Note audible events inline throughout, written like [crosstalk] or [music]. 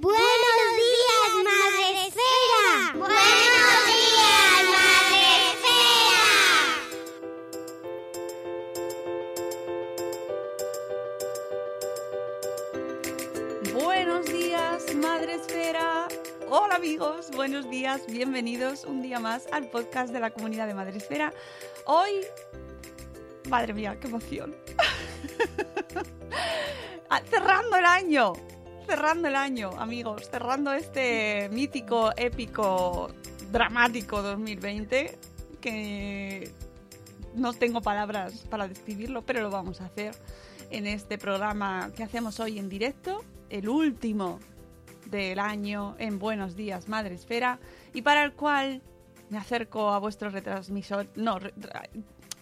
Buenos días, Madre Esfera. Buenos días, Madre Esfera. Buenos días, Madre Esfera. Hola amigos, buenos días, bienvenidos un día más al podcast de la comunidad de Madre Esfera. Hoy, madre mía, qué emoción. [laughs] Ah, cerrando el año, cerrando el año, amigos, cerrando este mítico, épico, dramático 2020 que no tengo palabras para describirlo, pero lo vamos a hacer en este programa que hacemos hoy en directo, el último del año en Buenos Días Madre Esfera y para el cual me acerco a vuestro retransmisor.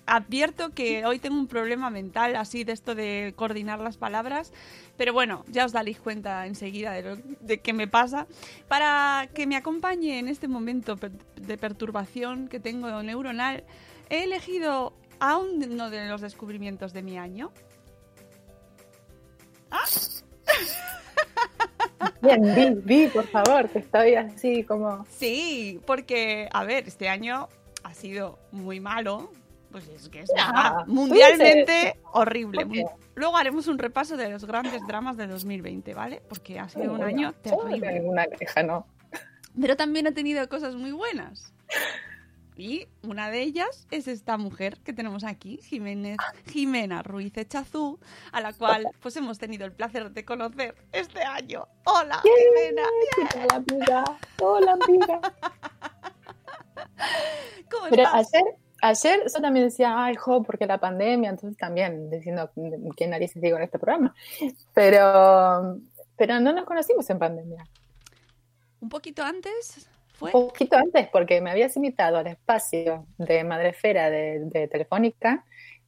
Advierto que hoy tengo un problema mental así de esto de coordinar las palabras, pero bueno, ya os daréis cuenta enseguida de, lo, de qué me pasa. Para que me acompañe en este momento de perturbación que tengo neuronal, he elegido a uno de los descubrimientos de mi año. [laughs] Bien, vi, vi, por favor, que estoy así como... Sí, porque, a ver, este año ha sido muy malo. Pues es que es puede mundialmente horrible. ¿Por qué? Luego haremos un repaso de los grandes dramas de 2020, ¿vale? Porque ha sido un año terrible. ninguna queja, ¿no? Pero también ha tenido cosas muy buenas. Y una de ellas es esta mujer que tenemos aquí, Jiménez, Jimena Ruiz Echazú, a la cual pues hemos tenido el placer de conocer este año. Hola, Jimena. ¿Qué tal, amiga? Hola, amiga. [laughs] ¿Cómo Pero estás? ayer, ayer yo también decía, ay, jo, porque la pandemia, entonces también diciendo qué narices digo en este programa. Pero, pero no nos conocimos en pandemia. Un poquito antes fue. Un poquito antes, porque me habías invitado al espacio de Madrefera de, de Telefónica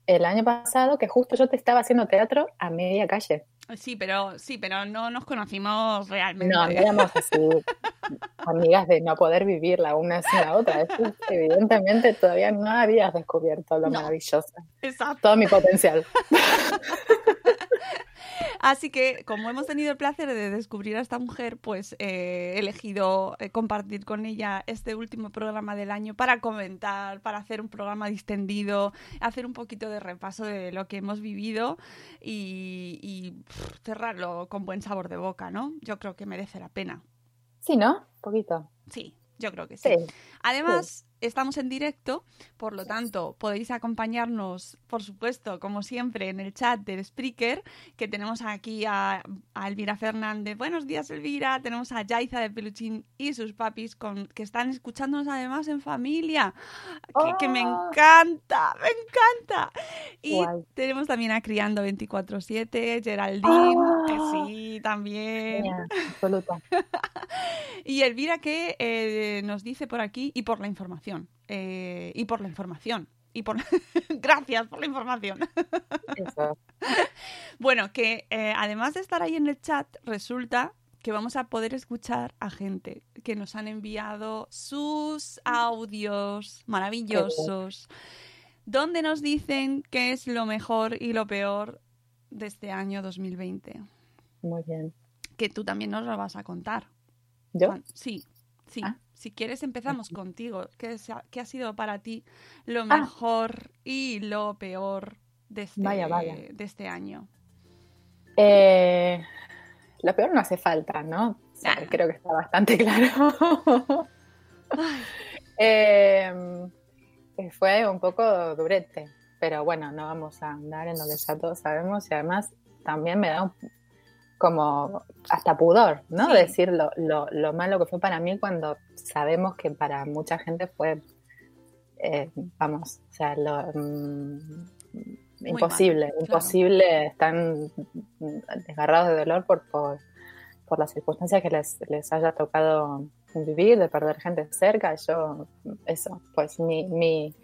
el año pasado, que justo yo te estaba haciendo teatro a media calle. Sí, pero sí, pero no nos conocimos realmente. No, éramos así amigas de no poder vivir la una sin la otra. Eso, evidentemente todavía no habías descubierto lo No. maravillosa. Exacto. Todo mi potencial. [laughs] Así que, como hemos tenido el placer de descubrir a esta mujer, pues eh, he elegido eh, compartir con ella este último programa del año para comentar, para hacer un programa distendido, hacer un poquito de repaso de lo que hemos vivido y, y, pff, cerrarlo con buen sabor de boca, ¿no? Yo creo que merece la pena. Sí, ¿no? Un poquito. Sí, yo creo que sí. Sí. Además, estamos en directo, por lo tanto, podéis acompañarnos, por supuesto, como siempre, en el chat del Spreaker, que tenemos aquí a, a Elvira Fernández. Buenos días, Elvira. Tenemos a Yaiza de Peluchín y sus papis con, que están escuchándonos además en familia, que, que me Oh. encanta, me encanta. Y Guay. tenemos también a Criando 24-7, Geraldine, que Oh. sí, también. Genial, absoluta. [laughs] Y Elvira que eh, nos dice por aquí y por la información. Eh, y por la información. y por [laughs] gracias por la información. Eso. [laughs] Bueno, que eh, además de estar ahí en el chat, resulta que vamos a poder escuchar a gente que nos han enviado sus audios maravillosos, donde nos dicen qué es lo mejor y lo peor de este año 2020. Muy bien. Que tú también nos lo vas a contar. ¿Yo? Sí, sí. Ah. Si quieres empezamos contigo. ¿Qué, qué ha sido para ti lo Ah. mejor y lo peor de este, Vaya, vaya. de este año? Eh, lo peor no hace falta, ¿no? O sea, Ah. Creo que está bastante [laughs] claro. Eh, que fue un poco durete, pero bueno, no vamos a andar en lo que ya todos sabemos y además también me da un- como hasta pudor, ¿no? Sí. Decir lo, lo, lo malo que fue para mí cuando sabemos que para mucha gente fue, eh, vamos, o sea, lo, mm, imposible, claro. imposible, están desgarrados de dolor por, por, por las circunstancias que les, les haya tocado vivir, de perder gente cerca. Yo, eso, pues mi, mi,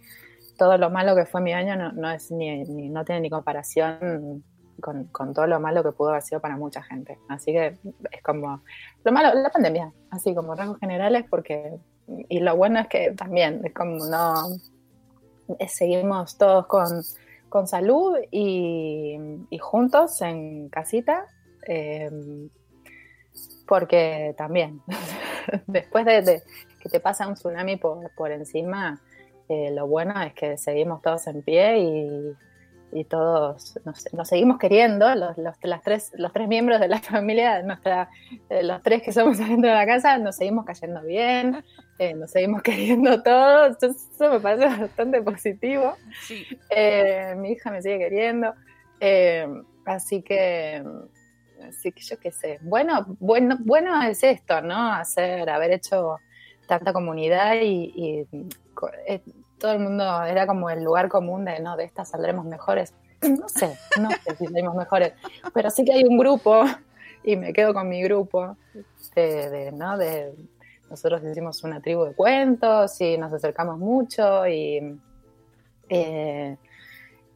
todo lo malo que fue mi año no, no es ni, ni- no tiene ni comparación con, con todo lo malo que pudo haber sido para mucha gente. Así que es como lo malo, la pandemia, así como rasgos generales, porque y lo bueno es que también es como no eh, seguimos todos con, con salud y, juntos en casita. eh, porque también, [laughs] después de, de que te pasa un tsunami por, por encima, eh, lo bueno es que seguimos todos en pie y, y todos nos, nos seguimos queriendo, los, los, las tres, los tres miembros de la [laughs] familia, nuestra, eh, los tres que somos [laughs] adentro de la casa, nos seguimos cayendo bien, eh, nos seguimos [laughs] queriendo todos, eso me parece bastante positivo. Sí. Eh, mi hija me sigue queriendo. Así que, así que yo qué sé. Bueno, bueno, bueno es esto, ¿no? Hacer, haber hecho tanta comunidad y, todo el mundo era como el lugar común de, no, de estas saldremos mejores. [clears throat] No sé, no sé si salimos mejores, pero sí que hay un grupo y me quedo con mi grupo de, ¿no? De, nosotros hicimos una tribu de cuentos y nos acercamos mucho y eh,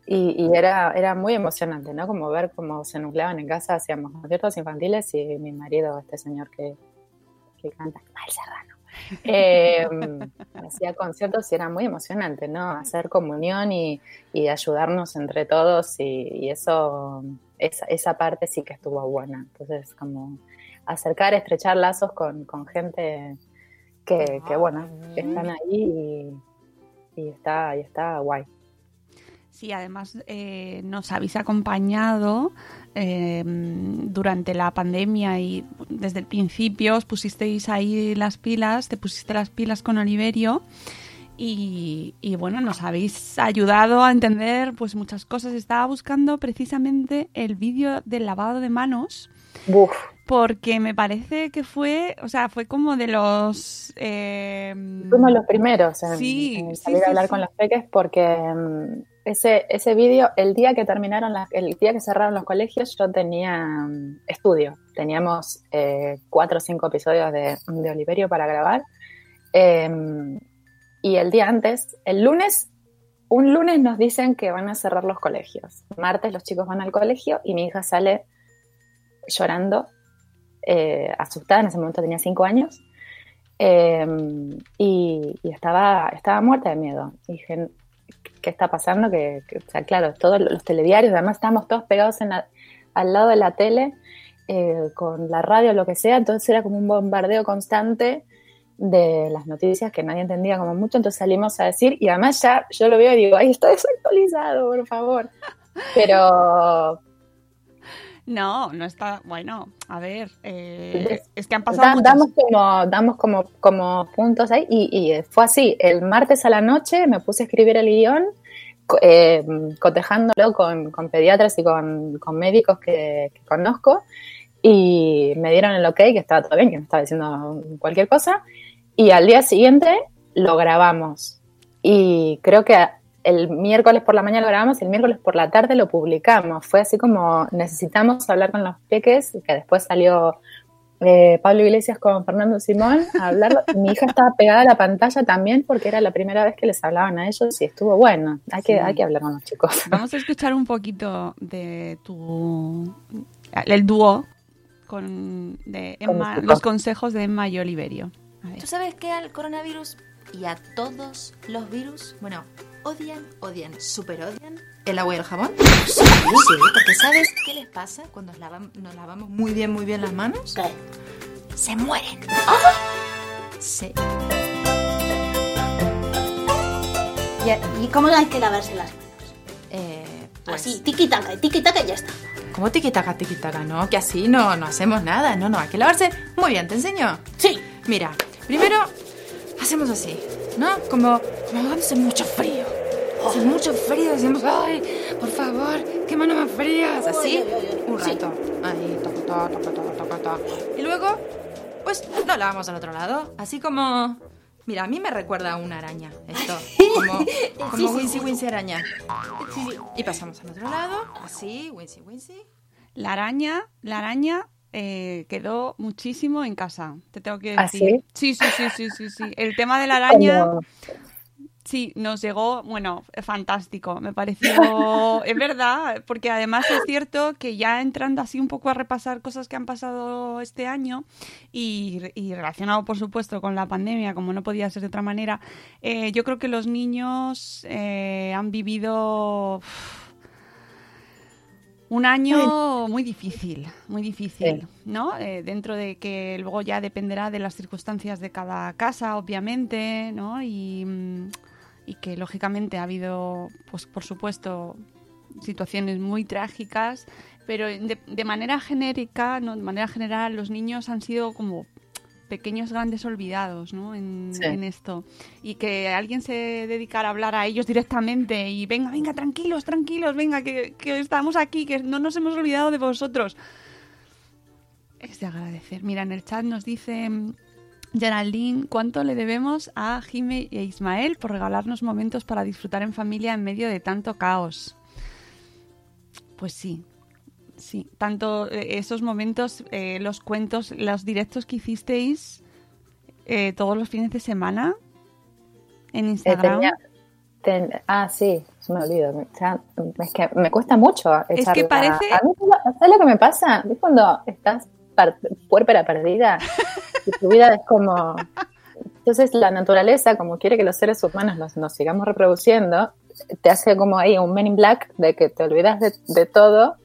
y, era, era muy emocionante, ¿no? Como ver cómo se nucleaban en casa, hacíamos conciertos infantiles y mi marido, este señor que, que canta, Mal Serrano, eh, hacía conciertos y era muy emocionante, ¿no? Hacer comunión y, y ayudarnos entre todos y, y eso, esa, esa parte sí que estuvo buena. Entonces, como acercar, estrechar lazos con, con gente que, que, bueno, que están ahí y, y está, y está guay. Sí, además eh, nos habéis acompañado eh, durante la pandemia y desde el principio os pusisteis ahí las pilas, te pusiste las pilas con Oliverio y, y, bueno, nos habéis ayudado a entender pues muchas cosas. Estaba buscando precisamente el vídeo del lavado de manos Buf. porque me parece que fue, o sea, fue como de los... Eh, Fuimos los primeros en, Sí, en salir sí, a hablar sí. con los peques porque mm, ese, ese vídeo, el día que terminaron, el día que cerraron los colegios, yo tenía mm, estudio. Teníamos eh, cuatro o cinco episodios de, Oliverio para grabar. Eh, y el día antes, el lunes, un lunes nos dicen que van a cerrar los colegios. Martes los chicos van al colegio y mi hija sale llorando, eh, asustada, en ese momento tenía cinco años, eh, y, estaba, estaba muerta de miedo. Dije, ¿qué está pasando? Que, que, o sea, claro, todos los telediarios, además estábamos todos pegados en la- al lado de la tele, eh, con la radio, lo que sea, entonces era como un bombardeo constante de las noticias que nadie entendía como mucho, entonces salimos a decir, y además ya yo lo veo y digo, ay, está desactualizado, por favor. Pero, No, no está. Bueno, a ver. eh, es que han pasado Da- muchas damos como damos como, como puntos ahí y, y fue así el martes a la noche me puse a escribir el guion eh, cotejándolo con, con pediatras y con, con médicos que, conozco y me dieron el ok que estaba todo bien que me estaba diciendo cualquier cosa y al día siguiente lo grabamos y creo que el miércoles por la mañana lo grabamos y el miércoles por la tarde lo publicamos. Fue así como necesitamos hablar con los peques, que después salió eh, Pablo Iglesias con Fernando Simón a hablar. Mi hija estaba pegada a la pantalla también porque era la primera vez que les hablaban a ellos y estuvo bueno. Hay, que, Sí. hay que hablar con los chicos. Vamos a escuchar un poquito de tu. el dúo con de Emma, Con- los consejos de Emma y Oliverio. ¿Tú sabes que al coronavirus y a todos los virus, bueno, odian, odian, super odian el agua y el jabón? Sí, porque ¿sabes qué les pasa cuando nos lavam- nos lavamos muy bien, muy bien las manos? Se mueren. Sí. ¿Y, y cómo hay que lavarse las manos? Eh, pues, Así, tiki-taka, tiki-taka y ya está. ¿Cómo tiquitaca, tiquitaca? No, que así no, no hacemos nada. No, no, hay que lavarse. Muy bien, ¿te enseño? Sí. Mira, primero hacemos así, ¿no? Como, como hace mucho frío. Hace mucho frío, decimos, ay, por favor, qué manos más frías. Así, un Sí. rato. Ahí, toco, toco, toco, toco, toco, toco. Y luego, pues, lo lavamos al otro lado. Así como, mira, a mí me recuerda a una araña, esto. Como, [laughs] como Sí, sí, Wincy sí. Wincy araña. Sí, sí. Y pasamos al otro lado, así, Wincy Wincy. La araña, la araña eh, quedó muchísimo en casa. Te tengo que ¿Ah, decir. Sí, sí, sí, sí, sí, sí. El tema de la [laughs] araña. Sí, nos llegó, bueno, fantástico, me pareció, [laughs] es verdad, porque además es cierto que ya entrando así un poco a repasar cosas que han pasado este año y, y relacionado, por supuesto, con la pandemia, como no podía ser de otra manera, eh, yo creo que los niños eh, han vivido un año muy difícil, muy difícil. ¿no? Eh, dentro de que luego ya dependerá de las circunstancias de cada casa, obviamente, ¿no? Y, mm, y que lógicamente ha habido, pues por supuesto, situaciones muy trágicas, pero de, de manera genérica, ¿no? de manera general, los niños han sido como pequeños grandes olvidados ¿no? en, Sí. en esto. Y que alguien se dedicara a hablar a ellos directamente y venga, venga, tranquilos, tranquilos, venga, que, que estamos aquí, que no nos hemos olvidado de vosotros. Es de agradecer. Mira, en el chat nos dice Geraldine, ¿cuánto le debemos a Jime e Ismael por regalarnos momentos para disfrutar en familia en medio de tanto caos? Pues sí, sí. Tanto eh, esos momentos, eh, los cuentos, los directos que hicisteis eh, todos los fines de semana en eh, Instagram. tenía- ten- ah, sí, se me olvidó. Es que me cuesta mucho Es que parece- A mí, ¿sabes lo que me pasa? Es cuando estás puérpera perdida [laughs] y tu vida es como... Entonces la naturaleza, como quiere que los seres humanos nos, nos sigamos reproduciendo, te hace como ahí un men in black de que te olvidas de, de todo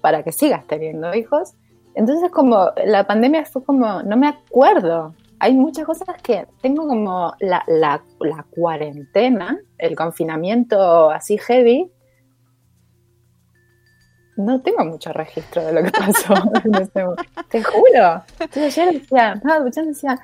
para que sigas teniendo hijos. Entonces como la pandemia fue como, no me acuerdo. Hay muchas cosas que tengo como la, la, la cuarentena, el confinamiento así heavy. No tengo mucho registro de lo que pasó [laughs] en ese momento. Te juro. Entonces yo decía, no, yo decía,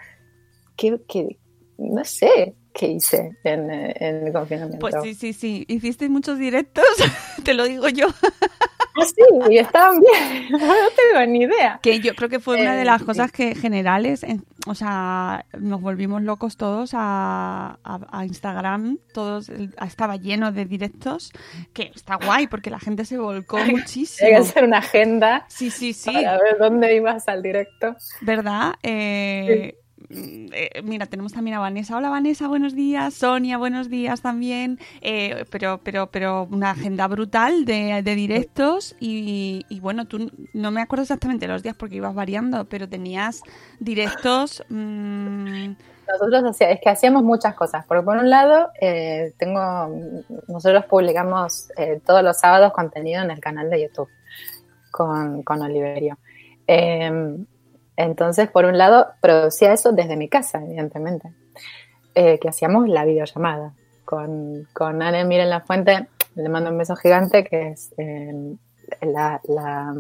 que, que, no sé qué hice en, eh, en el confinamiento. Pues sí, sí, sí. Hicisteis muchos directos, [laughs] te lo digo yo. [laughs] Ah, sí, y estaban bien. [laughs] no tengo ni idea. Que yo creo que fue una de Eh, las sí. cosas que generales, en- o sea, nos volvimos locos todos a, a- a Instagram, todos estaba lleno de directos, que está guay porque la gente se volcó Hay que muchísimo. hacer una agenda Sí, sí, sí, para ver dónde ibas al directo. ¿verdad? Eh, mm, eh, mira, tenemos también a Vanessa. Hola Vanessa, buenos días. Sonia, buenos días también. Eh, pero, pero, pero una agenda brutal de, directos y, bueno, tú no me acuerdo exactamente los días porque ibas variando, pero tenías directos. mm, Nosotros hacía- es que hacíamos muchas cosas. Por un lado, eh, tengo, nosotros publicamos todos los sábados contenido en el canal de YouTube con, con Oliverio. Eh, entonces, por un lado, producía eso desde mi casa, evidentemente, eh, que hacíamos la videollamada con, con Anne Miren La Fuente. Le mando un beso gigante, que es eh, la, la-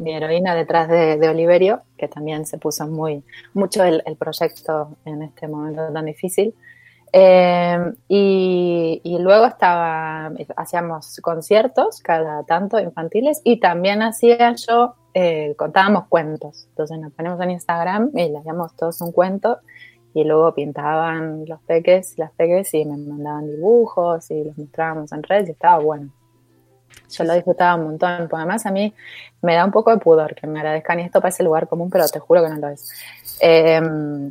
mi heroína detrás de, de Oliverio, que también se puso muy mucho el, el proyecto en este momento tan difícil. Eh, y, y luego estaba, hacíamos conciertos cada tanto infantiles y también hacía yo, eh, contábamos cuentos. Entonces nos ponemos en Instagram y le hacíamos todos un cuento y luego pintaban los peques, las peques y me mandaban dibujos y los mostrábamos en redes y estaba bueno. Yo lo disfrutaba un montón, porque además a mí me da un poco de pudor que me agradezcan y esto parece lugar común, pero te juro que no lo es. Eh,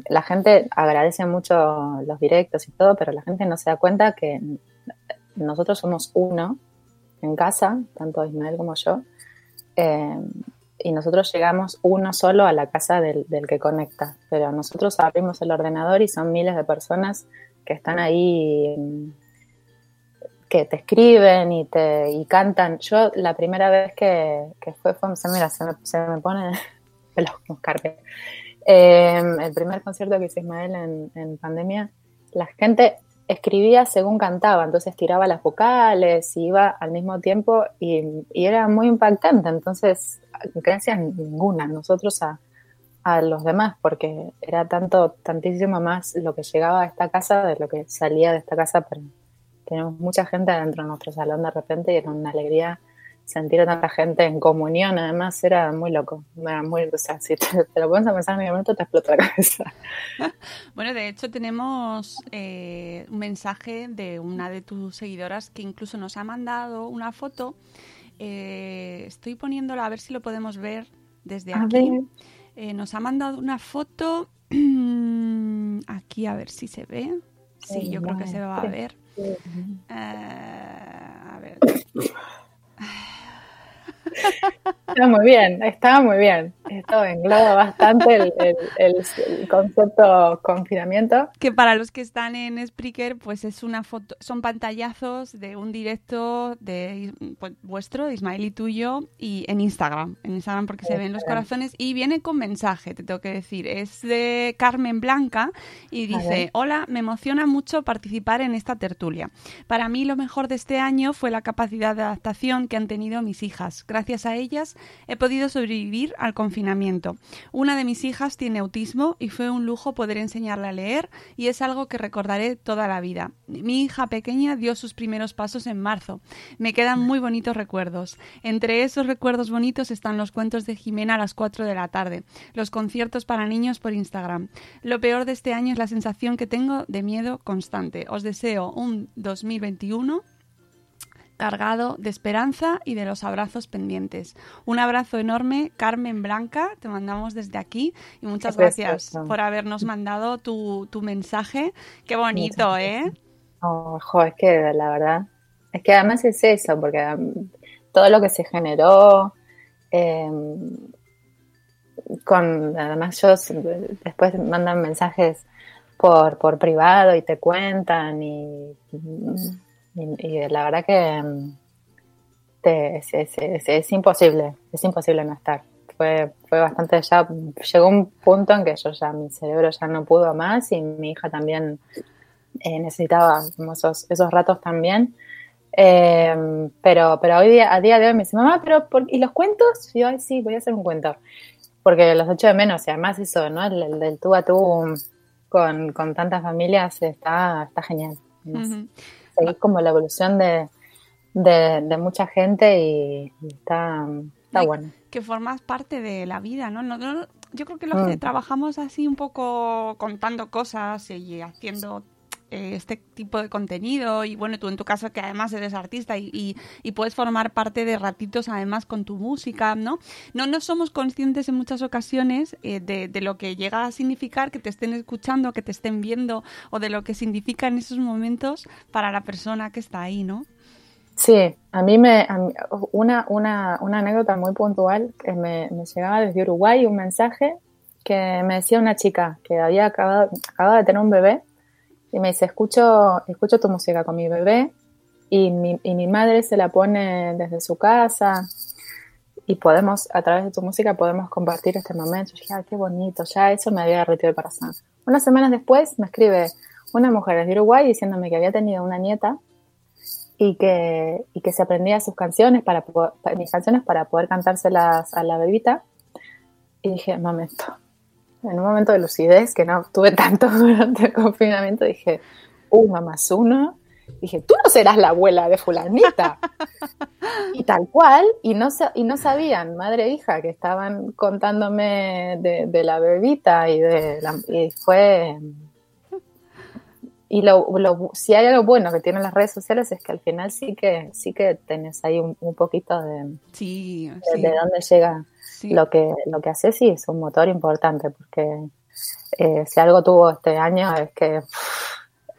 la gente agradece mucho los directos y todo, pero la gente no se da cuenta que nosotros somos uno en casa, tanto Ismael como yo, eh, y nosotros llegamos uno solo a la casa del, del, que conecta, pero nosotros abrimos el ordenador y son miles de personas que están ahí te escriben y te y cantan. Yo la primera vez que, que fue, fue se me, se me pone [laughs] los carpes. Eh, el primer concierto que hizo Ismael en, en, pandemia, la gente escribía según cantaba, entonces tiraba las vocales y iba al mismo tiempo y, y era muy impactante. Entonces, gracias ninguna, nosotros a, a los demás, porque era tanto, tantísimo más lo que llegaba a esta casa de lo que salía de esta casa. Pero, tenemos mucha gente adentro de nuestro salón de repente y era una alegría sentir a tanta gente en comunión, además era muy loco, era muy, o sea, si te, te lo pones a pensar en mi momento te explota la cabeza. [laughs] Bueno, de hecho tenemos eh, un mensaje de una de tus seguidoras que incluso nos ha mandado una foto, eh, estoy poniéndola a ver si lo podemos ver desde A aquí, eh, nos ha mandado una foto, [clears throat] aquí a ver si se ve, sí, yo creo que se va a ver. Uh, a ver. Está muy bien, está muy bien. Esto engloba bastante el, el, el, el, concepto confinamiento. Que para los que están en Spreaker, pues es una foto, son pantallazos de un directo de pues, vuestro, de Ismael y tuyo, y en Instagram. En Instagram porque se ven los corazones y viene con mensaje, te tengo que decir. Es de Carmen Blanca y dice, hola, me emociona mucho participar en esta tertulia. Para mí lo mejor de este año fue la capacidad de adaptación que han tenido mis hijas. Gracias a ellas he podido sobrevivir al confinamiento. Una de mis hijas tiene autismo y fue un lujo poder enseñarle a leer y es algo que recordaré toda la vida. Mi hija pequeña dio sus primeros pasos en marzo. Me quedan muy bonitos recuerdos. Entre esos recuerdos bonitos están los cuentos de Jimena a las 4 de la tarde, los conciertos para niños por Instagram. Lo peor de este año es la sensación que tengo de miedo constante. Os deseo un 2021 cargado de esperanza y de los abrazos pendientes. Un abrazo enorme, Carmen Blanca, te mandamos desde aquí y muchas Qué gracias precioso. por habernos mandado tu, tu mensaje. Qué bonito, Muchas ¿eh? Oh, jo, es que la verdad, es que además es eso, porque um, todo lo que se generó, eh, con, además yo después mandan mensajes por, por privado y te cuentan y, y, y la verdad que te, es, imposible, es imposible no estar. Fue, fue bastante ya, llegó un punto en que yo ya, mi cerebro ya no pudo más y mi hija también eh, necesitaba esos, esos ratos también. Eh, pero, pero hoy día, a día de hoy me dice, mamá, pero por, ¿y los cuentos? Y yo, ay, sí, voy a hacer un cuento. Porque los echo de menos y además eso, ¿no? El, el tú a tú con, con tantas familias está, está genial. Uh. Seguir como la evolución de, de, de mucha gente y, y está, está bueno. Que formas parte de la vida, ¿no? no, no yo creo que los mm. que trabajamos así un poco contando cosas y haciendo eh, este tipo de contenido y bueno, tú en tu caso que además eres artista y, puedes formar parte de ratitos además con tu música, ¿no? No, no somos conscientes en muchas ocasiones eh, de, lo que llega a significar que te estén escuchando, que te estén viendo o de lo que significa en esos momentos para la persona que está ahí, ¿no? Sí, a mí me a una, una, una anécdota muy puntual que me, me llegaba desde Uruguay un mensaje que me decía una chica que había acabado, acababa de tener un bebé y me dice, escucho, escucho tu música con mi bebé y mi, y mi madre se la pone desde su casa y podemos, a través de tu música podemos compartir este momento. Yo dije, ah, qué bonito, ya eso me había derretido el corazón. Unas semanas después me escribe una mujer de Uruguay diciéndome que había tenido una nieta y que, y que se aprendía sus canciones para, para, mis canciones para poder cantárselas a la bebita. Y dije, momento, en un momento de lucidez, que no tuve [laughs] tanto durante el confinamiento, dije, uno más uno. Dije, tú no serás la abuela de fulanita. y tal cual, y no, y no sabían, madre e hija, que estaban contándome de, de la bebita y, de la, y fue y lo, lo- si hay algo bueno que tienen las redes sociales es que al final sí que sí que tenés ahí un, un poquito de, Sí, de, sí, de dónde llega sí. lo que lo que haces y es un motor importante porque eh, si algo tuvo este año es que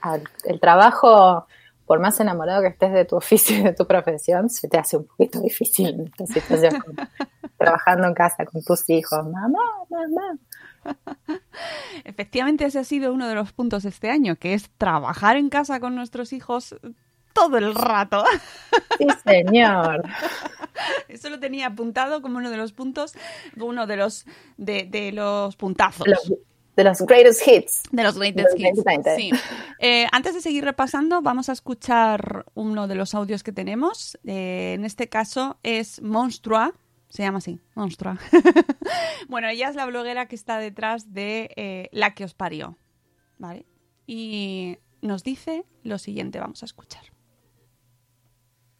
al- el trabajo por más enamorado que estés de tu [laughs] oficio y de tu profesión se te hace un poquito difícil en esta situación [laughs] trabajando en casa con tus hijos mamá mamá Efectivamente, ese ha sido uno de los puntos de este año, que es trabajar en casa con nuestros hijos todo el rato. sí señor Eso lo tenía apuntado como uno de los puntos, uno de los de, de los puntazos. de los, de los greatest hits De los greatest De los hits. 2020. Sí. Eh, antes de seguir repasando, vamos a escuchar uno de los audios que tenemos. Eh, en este caso es Monstrua. Se llama así, Monstrua. [laughs] bueno, ella es la bloguera que está detrás de eh, La que os parió. ¿Vale? Y nos dice lo siguiente, vamos a escuchar.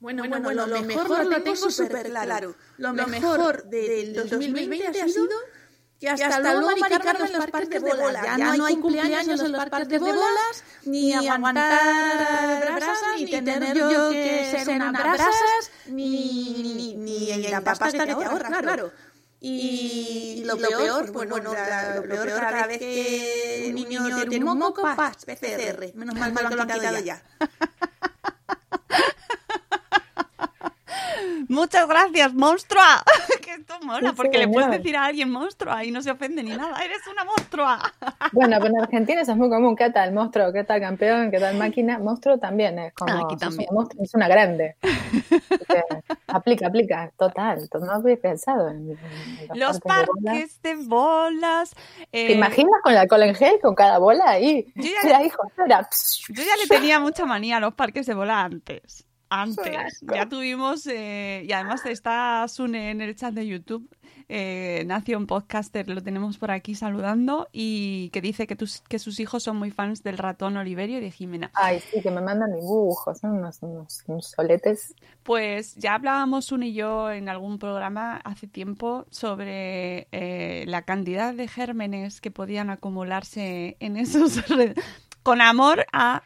Bueno, bueno, lo, mejor, lo tengo súper claro. Lo, mejor del 2020 ha sido que hasta, luego Mari Carmen en los parques de bolas. Ya no hay cumpleaños en los parques de bolas, ni aguantar brasas, ni tener yo que ser una brasas, ni, ni, ni, ni la pasta que te ahorras, claro. Y lo peor, pues bueno, la- lo peor cada vez que un niño tiene un moco, paz, PCR. Menos mal que lo han quitado ya. [laughs] Muchas gracias, monstrua. [laughs] que esto mola, Sí, porque le puedes decir a alguien monstrua y no se ofende ni nada. Eres una monstrua. [laughs] Bueno, pero en Argentina eso es muy común. ¿Qué tal monstruo? ¿Qué tal campeón? ¿Qué tal máquina? Monstruo también es como. Aquí también. una monstruo, es una grande. [laughs] Aplica, aplica. Total. No había pensado en, en Los de parques de bolas. eh, ¿Te imaginas con el alcohol en gel, con cada bola ahí? Yo ya- Era hijo, era. Yo ya le tenía mucha manía a los parques de bola antes. Antes. Ya tuvimos, eh, y además está Sune en el chat de YouTube, eh, Nación Podcaster, lo tenemos por aquí saludando, y que dice que, tus- que sus hijos son muy fans del ratón Oliverio y de Jimena. Ay, sí, que me mandan dibujos. Son unos, unos, unos soletes. Pues ya hablábamos Sune y yo en algún programa hace tiempo sobre eh, la cantidad de gérmenes que podían acumularse en esos... [laughs] con amor a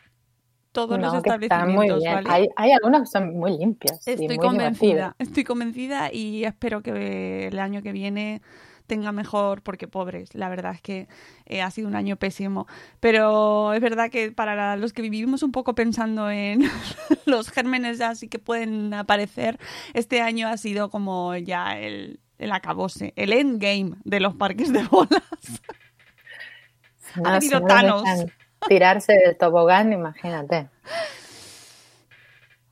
todos los que están muy establecimientos, bien. ¿vale? Hay, hay algunos que son muy limpios. y Estoy muy convencida, estoy convencida y espero que el año que viene tenga mejor, porque pobres, la verdad es que eh, ha sido un año pésimo. Pero es verdad que para los que vivimos un poco pensando en [laughs] los gérmenes ya sí que pueden aparecer, este año ha sido como ya el, el acabose, el endgame de los parques de bolas. [laughs] No, Ha los Thanos. Tirarse del tobogán, imagínate.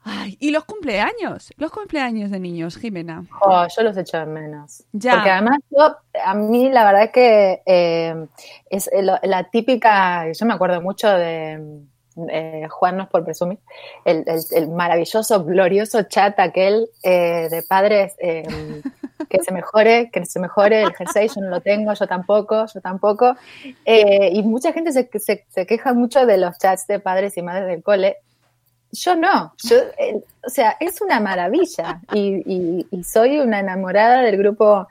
Ay, y los cumpleaños, los cumpleaños de niños, Jimena. Oh, yo los echo de menos. Ya. Porque además yo, a mí la verdad es que eh, es lo- la típica, yo me acuerdo mucho de eh, Juan no es por presumir, el, el- el maravilloso, glorioso chat aquel eh, de padres eh, que se mejore, que se mejore el jersey, yo no lo tengo, yo tampoco, yo tampoco. Eh, y mucha gente se, se, queja mucho de los chats de padres y madres del cole. Yo no, yo, eh, o sea, es una maravilla y, y- y soy una enamorada del grupo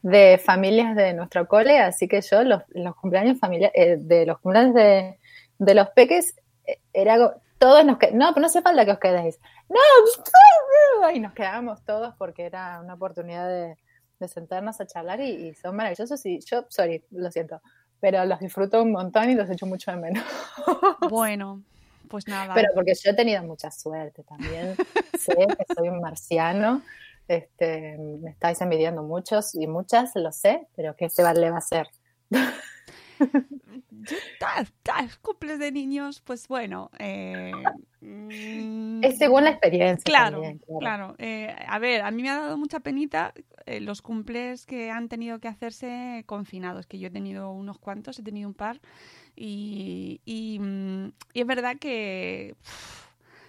de familias de nuestro cole, así que yo los, los cumpleaños familia- eh, de los cumpleaños de, de los peques era todos nos que no, pero no hace falta que os quedéis. No, y nos quedábamos todos porque era una oportunidad de, de sentarnos a charlar y, y son maravillosos y yo, sorry, lo siento, pero los disfruto un montón y los echo mucho de menos. [laughs] Bueno, pues nada. Pero porque yo he tenido mucha suerte también. [laughs] sé que soy un marciano. Este, me estáis envidiando muchos y muchas, lo sé, pero ¿qué se le va a hacer? [laughs] tal, cumples de niños, pues bueno. eh, mm, Es según la experiencia. Claro, también, claro. Eh, a ver, a mí me ha dado mucha penita eh, los cumples que han tenido que hacerse confinados, que yo he tenido unos cuantos, he tenido un par, y, y, mm, y es verdad que...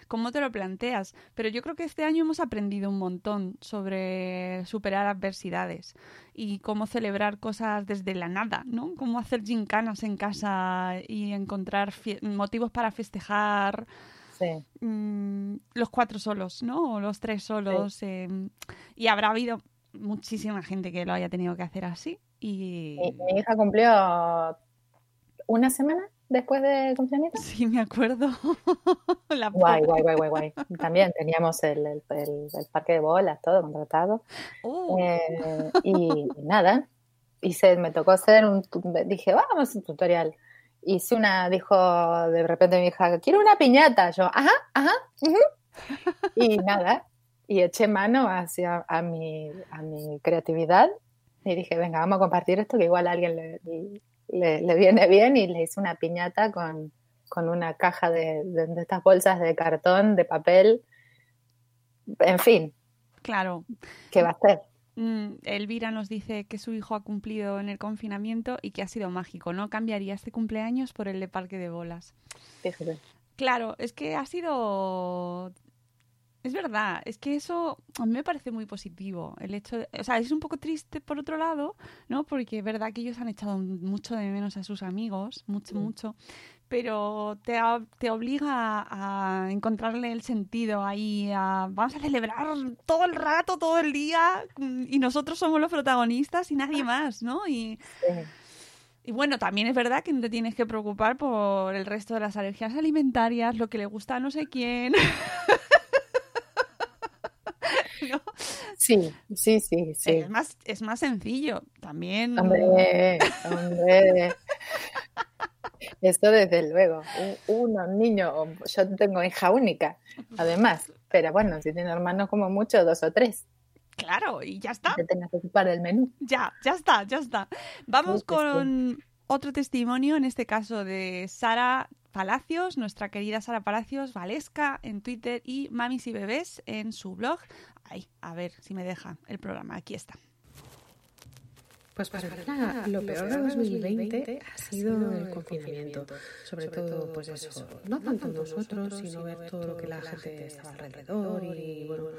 ¿Cómo te lo planteas? Pero yo creo que este año hemos aprendido un montón sobre superar adversidades y cómo celebrar cosas desde la nada, ¿no? Cómo hacer gincanas en casa y encontrar motivos para festejar Sí. mm, los cuatro solos, ¿no? O los tres solos. eh, y habrá habido muchísima gente que lo haya tenido que hacer así. Y Mi, mi hija cumplió una semana después del confinamiento? Sí, me acuerdo. [laughs] La Guay, guay, guay, guay, guay. También teníamos el, el- el- el parque de bolas, todo contratado. Oh. Eh, y nada, hice, me tocó hacer un, dije, vamos a hacer un tutorial. Hice una, dijo de repente mi hija, quiero una piñata. Yo, ajá, ajá, ujú. Y nada, y eché mano hacia a mi, a mi creatividad y dije, venga, vamos a compartir esto que igual a alguien le, le- le viene bien y le hice una piñata con, con una caja de, de- de estas bolsas de cartón, de papel, en fin, Claro. ¿qué va a hacer? Mm, Elvira nos dice que su hijo ha cumplido en el confinamiento y que ha sido mágico. No cambiaría este cumpleaños por el de Parque de Bolas. Fíjate. Claro, es que ha sido... Es verdad, es que eso a mí me parece muy positivo. El hecho de- o sea, es un poco triste por otro lado, ¿no? Porque es verdad que ellos han echado mucho de menos a sus amigos, mucho, mucho. Pero te, te obliga a encontrarle el sentido ahí, a vamos a celebrar todo el rato, todo el día, mm, y nosotros somos los protagonistas y nadie más, ¿no? Y, y bueno, también es verdad que no te tienes que preocupar por el resto de las alergias alimentarias, lo que le gusta a no sé quién. [laughs] ¿No? Sí, sí, sí, sí. Es, más, es más sencillo. También. Hombre, hombre. Eso desde luego. Un- Uno, niño, yo tengo hija única, además. Pero bueno, si tiene hermanos como mucho, dos o tres. Claro, y ya está. Te tengas que ocupar del menú. Ya, ya está, ya está. Vamos Sí, que sí. con otro testimonio, en este caso de Sara Palacios, nuestra querida Sara Palacios, Valesca en Twitter y Mamis y Bebés en su blog. Ay, a ver si me deja el programa. Aquí está. Pues para Elvira, lo peor de 2020 ha sido el confinamiento. Sobre todo, pues eso, no tanto nosotros, sino ver todo lo que la gente estaba alrededor y, bueno,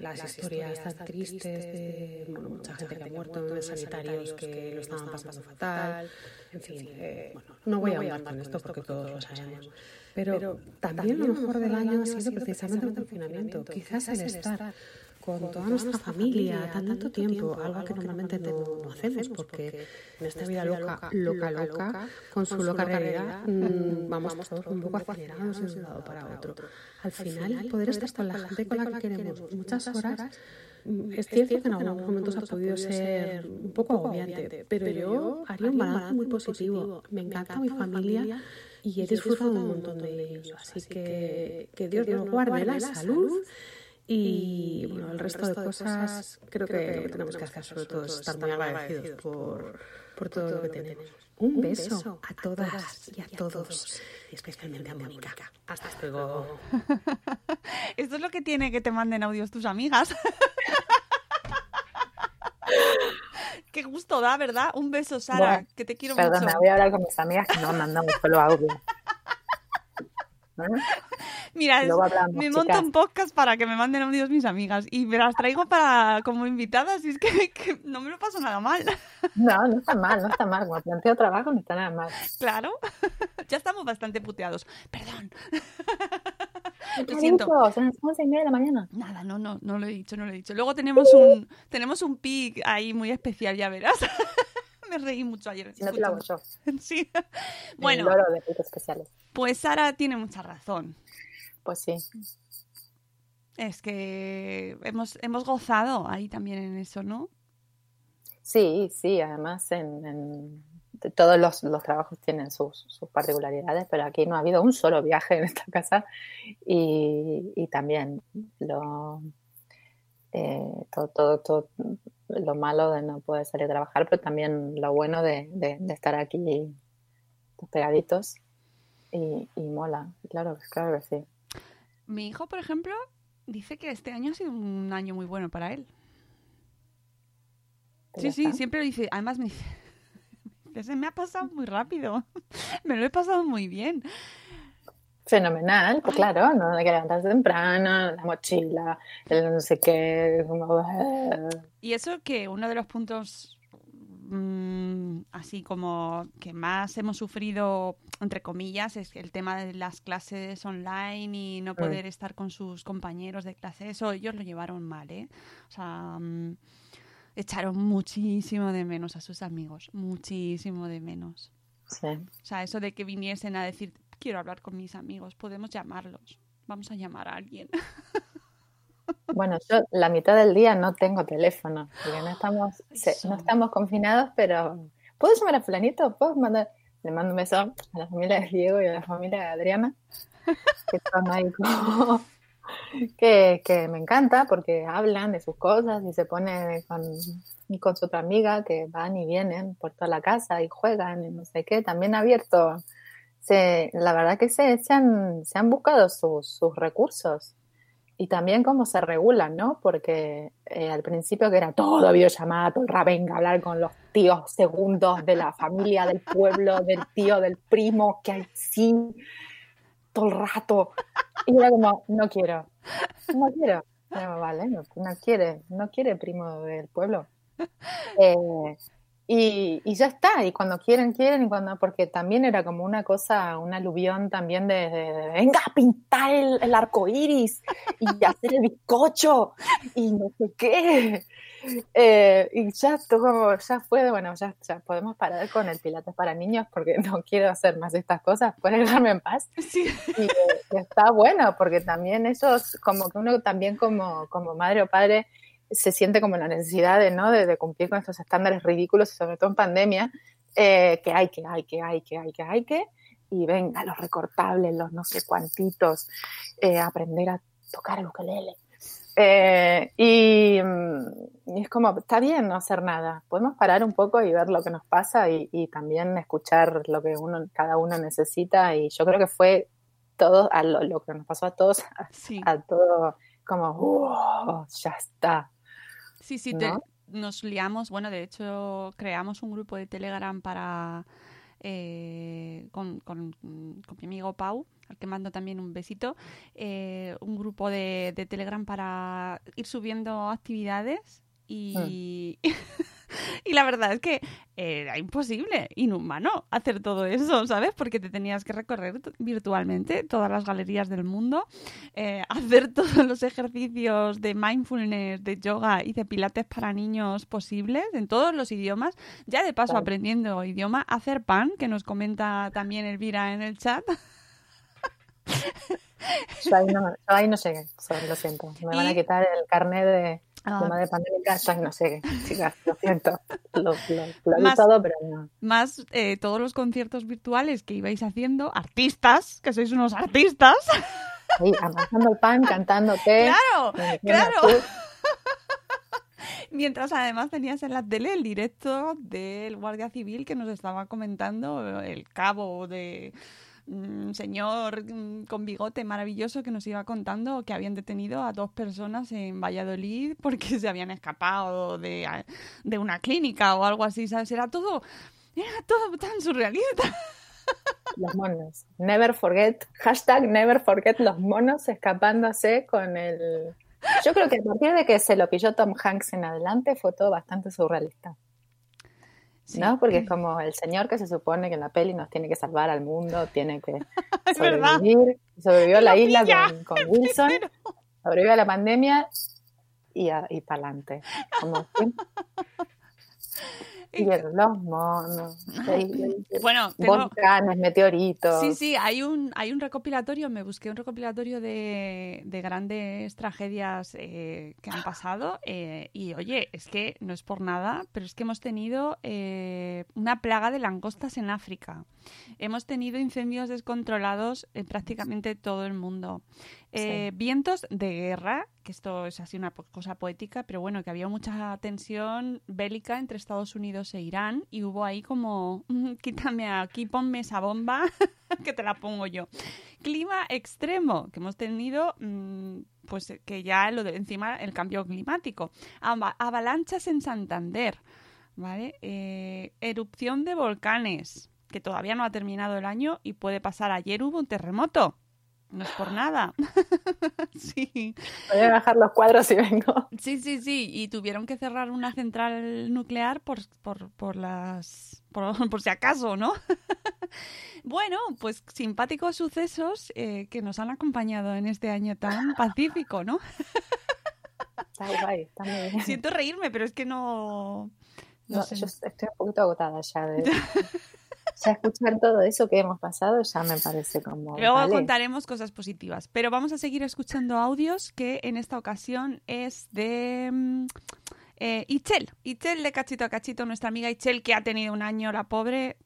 las historias tan tristes de bueno, mucha gente que ha muerto en sanitarios que lo estaban pasando fatal. En fin, eh, bueno, no voy a ahondar con esto porque todos lo sabemos. Pero también lo mejor del año ha sido precisamente el confinamiento. Quizás el estar con toda nuestra familia tanto tiempo, algo que normalmente no, no hacemos porque en esta vida loca, loca, loca, con su loca realidad, mm, vamos todos un poco acelerados de un lado para otro. Al final, poder estar con la gente con la que queremos muchas horas, mm, es cierto que en algunos momentos ha podido ser un poco agobiante, pero yo haría un balance muy positivo. Me encanta mi familia y he disfrutado un montón de ellos, así que que Dios nos guarde la salud. Y bueno, el resto de cosas creo que lo que tenemos que hacer sobre todo es estar muy agradecidos por, por todo lo que tenemos. Un beso a todas y a todos, y especialmente a Mónica. Hasta luego. [laughs] Esto es lo que tiene que te manden audios tus amigas. [laughs] Qué gusto da, ¿verdad? Un beso, Sara, Bueno, que te quiero Perdona, mucho. voy a hablar con mis amigas que no mandan solo audio. Mira, es- Luego hablamos, me monto chicas. un podcast para que me manden audios mis amigas y me las traigo para como invitadas y es que, [laughs] que no me lo paso nada mal. No, no está mal, no está mal. Como planteo trabajo, no está nada mal. Claro, [laughs] ya estamos bastante puteados. Perdón. Lo siento. Son las once y media de la mañana. Nada, no, no, no lo he dicho, no lo he dicho. Luego tenemos un, tenemos un pic ahí muy especial, ya verás. [laughs] me reí mucho ayer. No te lo hago yo. [laughs] Sí. [laughs] Bueno, de especiales. pues Sara tiene mucha razón. Pues sí. Es que hemos, hemos gozado ahí también en eso, ¿no? Sí, sí, además en, todos los, los trabajos tienen sus, sus particularidades, pero aquí no ha habido un solo viaje en esta casa y, y también lo, eh, todo, todo, todo lo malo de no poder salir a trabajar, pero también lo bueno de, de- de estar aquí pegaditos y, y mola, claro, claro que sí. Mi hijo, por ejemplo, dice que este año ha sido un año muy bueno para él. Pues Sí, sí, siempre lo dice. Además me dice, [laughs] "Que se me ha pasado muy rápido. [laughs] me lo he pasado muy bien. Fenomenal, pues claro, no hay que levantarse temprano, la mochila, el no sé qué, como... Y eso que uno de los puntos mm, así como que más hemos sufrido, entre comillas, es el tema de las clases online y no poder estar con sus compañeros de clase. Eso ellos lo llevaron mal, ¿eh? O sea, mm, echaron muchísimo de menos a sus amigos, muchísimo de menos. Sí. O sea, eso de que viniesen a decir, quiero hablar con mis amigos, podemos llamarlos. Vamos a llamar a alguien. [laughs] Bueno, yo la mitad del día no tengo teléfono, porque no estamos, se- no estamos confinados, pero ¿puedo llamar a fulanito? ¿Puedo mandar? Le mando un beso a la familia de Diego y a la familia de Adriana, que son ahí como- [laughs] que, que me encanta porque hablan de sus cosas y se pone con, con su otra amiga que van y vienen por toda la casa y juegan y no sé qué, también ha abierto. Se, la verdad que se, han, se han buscado sus, sus recursos y también cómo se regulan, ¿no? Porque eh, al principio que era todo videollamada, todo el venga hablar con los tíos segundos de la familia, del pueblo, del tío, del primo, que hay sí, todo el rato. Y era como, no quiero, no quiero. Pero, vale, no, no no quiere primo del pueblo. Eh, y, y ya está, y cuando quieren, quieren, y cuando, porque también era como una cosa, un aluvión también de, de- de, venga a pintar el, el arco iris y [laughs] hacer el bizcocho y no sé qué. Eh, y ya como, ya fue, bueno, ya, ya podemos parar con el pilates para niños porque no quiero hacer más estas cosas, pueden dejarme en paz. Y, eh, y está bueno, porque también ellos, como que uno también como, como madre o padre, se siente como la necesidad de, ¿no? de, de cumplir con estos estándares ridículos, y sobre todo en pandemia, eh, que hay, que hay, que hay, que hay, que hay, que, y venga, los recortables, los no sé cuantitos, eh, aprender a tocar el ukelele. Eh, y, mm, y es como, está bien no hacer nada, podemos parar un poco y ver lo que nos pasa y, y también escuchar lo que uno, cada uno necesita y yo creo que fue todo a lo, lo que nos pasó a todos, a, a todo como, "Wow, ya está. Sí, sí, te- ¿No? nos liamos. Bueno, de hecho, creamos un grupo de Telegram para. eh, con, con- con mi amigo Pau, al que mando también un besito. eh, un grupo de, de Telegram para ir subiendo actividades y. [laughs] [laughs] Y la verdad es que era imposible, inhumano, hacer todo eso, ¿sabes? Porque te tenías que recorrer virtualmente todas las galerías del mundo, eh, hacer [laughs] todos los ejercicios de mindfulness, de yoga y de pilates para niños posibles en todos los idiomas. Ya de paso aprendiendo idioma, hacer pan, que nos comenta también Elvira en el chat. Yo ahí no, yo ahí no llegué, lo siento. Me van a quitar el carnet de, Ah. de madre pandémica, yo ahí no llegué, chicas, lo siento. [laughs] Lo, lo, lo he Más- pero no. Más eh, todos los conciertos virtuales que ibais haciendo, artistas, que sois unos artistas. Ahí, amasando el pan, cantándote. Claro, claro. [laughs] Mientras además tenías en la tele el directo del Guardia Civil que nos estaba comentando el cabo de un señor mm, con bigote maravilloso que nos iba contando que habían detenido a dos personas en Valladolid [laughs] porque se habían escapado de, de una clínica o algo así, ¿sabes? Era todo, era todo tan surrealista. Los monos. Never forget, hashtag never forget los monos escapándose con el... Yo creo que a partir de que se lo pilló Tom Hanks en adelante fue todo bastante surrealista. ¿No? Porque es [laughs] como el señor que se supone que en la peli nos tiene que salvar al mundo, tiene que [laughs] sobrevivir. Sobrevivió a la isla con, con [laughs] Wilson, sobrevivió a la pandemia y, a- y para adelante. Los monos, Bueno, tengo- volcanes, meteoritos. Sí, sí, hay un, hay un recopilatorio, me busqué un recopilatorio de, de grandes tragedias eh, que han pasado eh, y oye, es que no es por nada, pero es que hemos tenido eh, una plaga de langostas en África. Hemos tenido incendios descontrolados en prácticamente todo el mundo. Eh, Vientos de guerra, que esto es así una cosa poética, pero bueno, que había mucha tensión bélica entre Estados Unidos e Irán y hubo ahí como, "Mm, quítame aquí, ponme esa bomba, [laughs] que te la pongo yo. Clima extremo, que hemos tenido, mm, pues que ya lo de encima, el cambio climático. Ava- avalanchas en Santander, ¿vale? Eh, erupción de volcanes, que todavía no ha terminado el año y puede pasar. Ayer hubo un terremoto. No es por nada. [laughs] sí. Voy a bajar los cuadros y vengo. Sí, sí, sí. Y tuvieron que cerrar una central nuclear por, por, por las. Por, [laughs] por si acaso, ¿no? [laughs] bueno, pues simpáticos sucesos eh, que nos han acompañado en este año tan pacífico, ¿no? Está guay, está muy bien. Siento reírme, pero es que no. No, No, sé. yo estoy un poquito agotada ya de, ya escuchar todo eso que hemos pasado ya me parece como... Luego vale. contaremos cosas positivas, pero vamos a seguir escuchando audios que en esta ocasión es de mm, eh, Ichel, Ichel de Cachito a Cachito, nuestra amiga Ichel que ha tenido un año la pobre,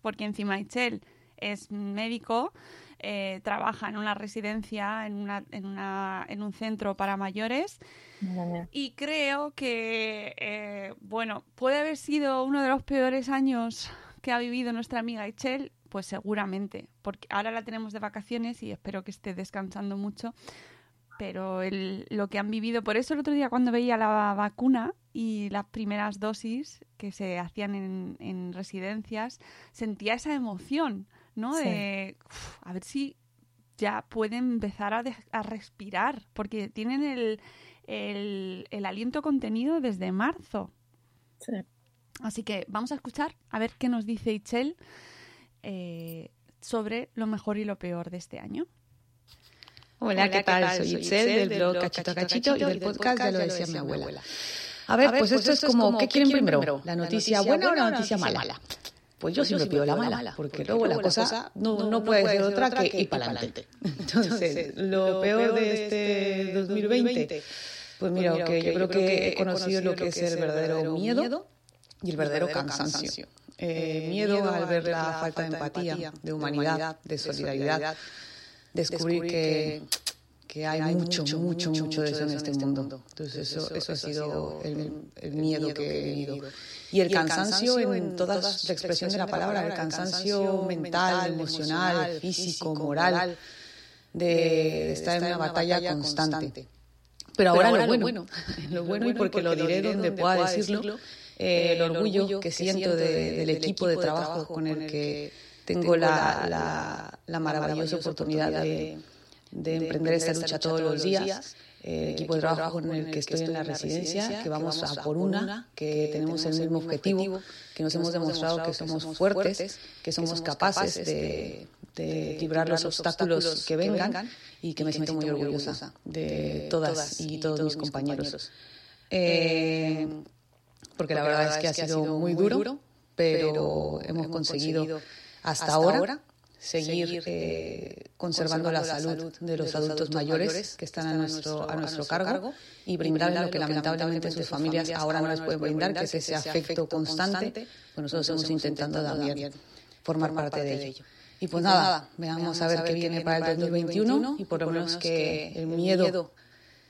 porque encima Ichel es médico, eh, trabaja en una residencia, en, una, en, una, en un centro para mayores. Y creo que, eh, bueno, puede haber sido uno de los peores años que ha vivido nuestra amiga Ichel, pues seguramente, porque ahora la tenemos de vacaciones y espero que esté descansando mucho, pero el- lo que han vivido, por eso el otro día cuando veía la vacuna y las primeras dosis que se hacían en, en residencias, sentía esa emoción, ¿no? Sí. De, "Uf, a ver si ya pueden empezar a, de- a respirar, porque tienen el, el, el aliento contenido desde marzo. Sí. Así que vamos a escuchar a ver qué nos dice Ichel eh, sobre lo mejor y lo peor de este año. Hola, ¿qué tal? Soy Itzel del blog Cachito a Cachito y del podcast Ya lo decía mi abuela. A ver, pues esto es como, ¿qué quieren primero? ¿La noticia buena o la noticia mala? Pues yo siempre pido la mala, porque luego la cosa no, no puede ser otra que ir para adelante. [laughs] Entonces, lo peor de este 2020, pues mira, que yo creo que he conocido lo que es el verdadero miedo y el verdadero cansancio. Eh, miedo al ver la falta de empatía, de humanidad, de solidaridad, descubrir que, que hay mucho, mucho, mucho de eso en este mundo. Entonces eso, eso ha sido el, el miedo que he vivido. Y el cansancio en toda la expresión de la palabra, el cansancio mental, emocional, físico, moral, de estar en una batalla constante. Pero ahora lo bueno, [laughs] lo bueno y porque lo diré donde pueda decirlo, eh, el orgullo que siento de- del equipo de trabajo con el que tengo la, la, la maravillosa oportunidad de, de emprender esta lucha todos los días. Eh, equipo de trabajo con el que estoy en la residencia, que vamos a por una, que tenemos el mismo objetivo, que nos hemos demostrado que somos fuertes, que somos capaces de, de librar los obstáculos que vengan y que me siento muy orgullosa de todas y todos mis compañeros. Eh, porque la verdad es que ha sido muy duro, pero hemos conseguido hasta ahora seguir eh, conservando la salud de los adultos mayores que están a nuestro, a nuestro cargo y brindarles lo que lamentablemente sus familias ahora no les pueden brindar, que es ese afecto constante, pues nosotros hemos intentando también formar parte de ello. Y pues nada, veamos a ver qué viene para el 2021 y por lo menos que el miedo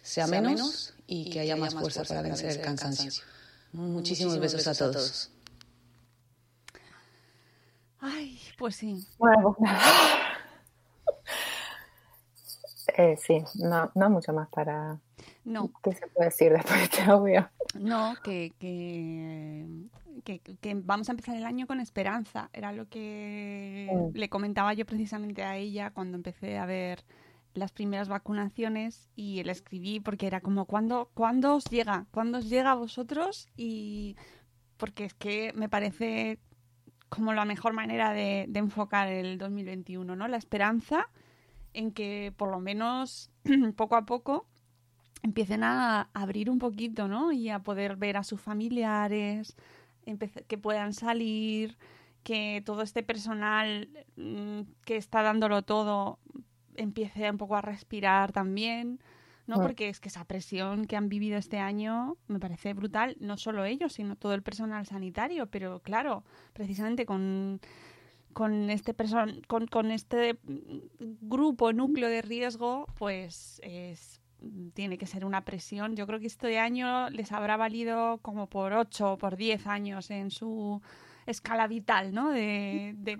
sea menos y que haya más fuerza para vencer el cansancio. Muchísimos besos a todos. Ay, pues sí. Bueno, pues. Eh, sí, no, no mucho más para... No. ¿Qué se puede decir después de este audio? No, que, que, que, que vamos a empezar el año con esperanza. Era lo que Mm. le comentaba yo precisamente a ella cuando empecé a ver las primeras vacunaciones y le escribí porque era como, ¿cuándo, ¿cuándo os llega? ¿Cuándo os llega a vosotros? Y porque es que me parece como la mejor manera de, de enfocar el 2021, ¿no? La esperanza en que por lo menos [clears throat] poco a poco empiecen a abrir un poquito, ¿no? Y a poder ver a sus familiares, que puedan salir, que todo este personal mm, que está dándolo todo empiece un poco a respirar también, ¿no? Porque es que esa presión que han vivido este año me parece brutal, no solo ellos, sino todo el personal sanitario, pero claro, precisamente con con este person con, con este grupo, núcleo de riesgo, pues es, tiene que ser una presión. Yo creo que este año les habrá valido como por 8 o por 10 años en su escala vital, ¿no? De, de,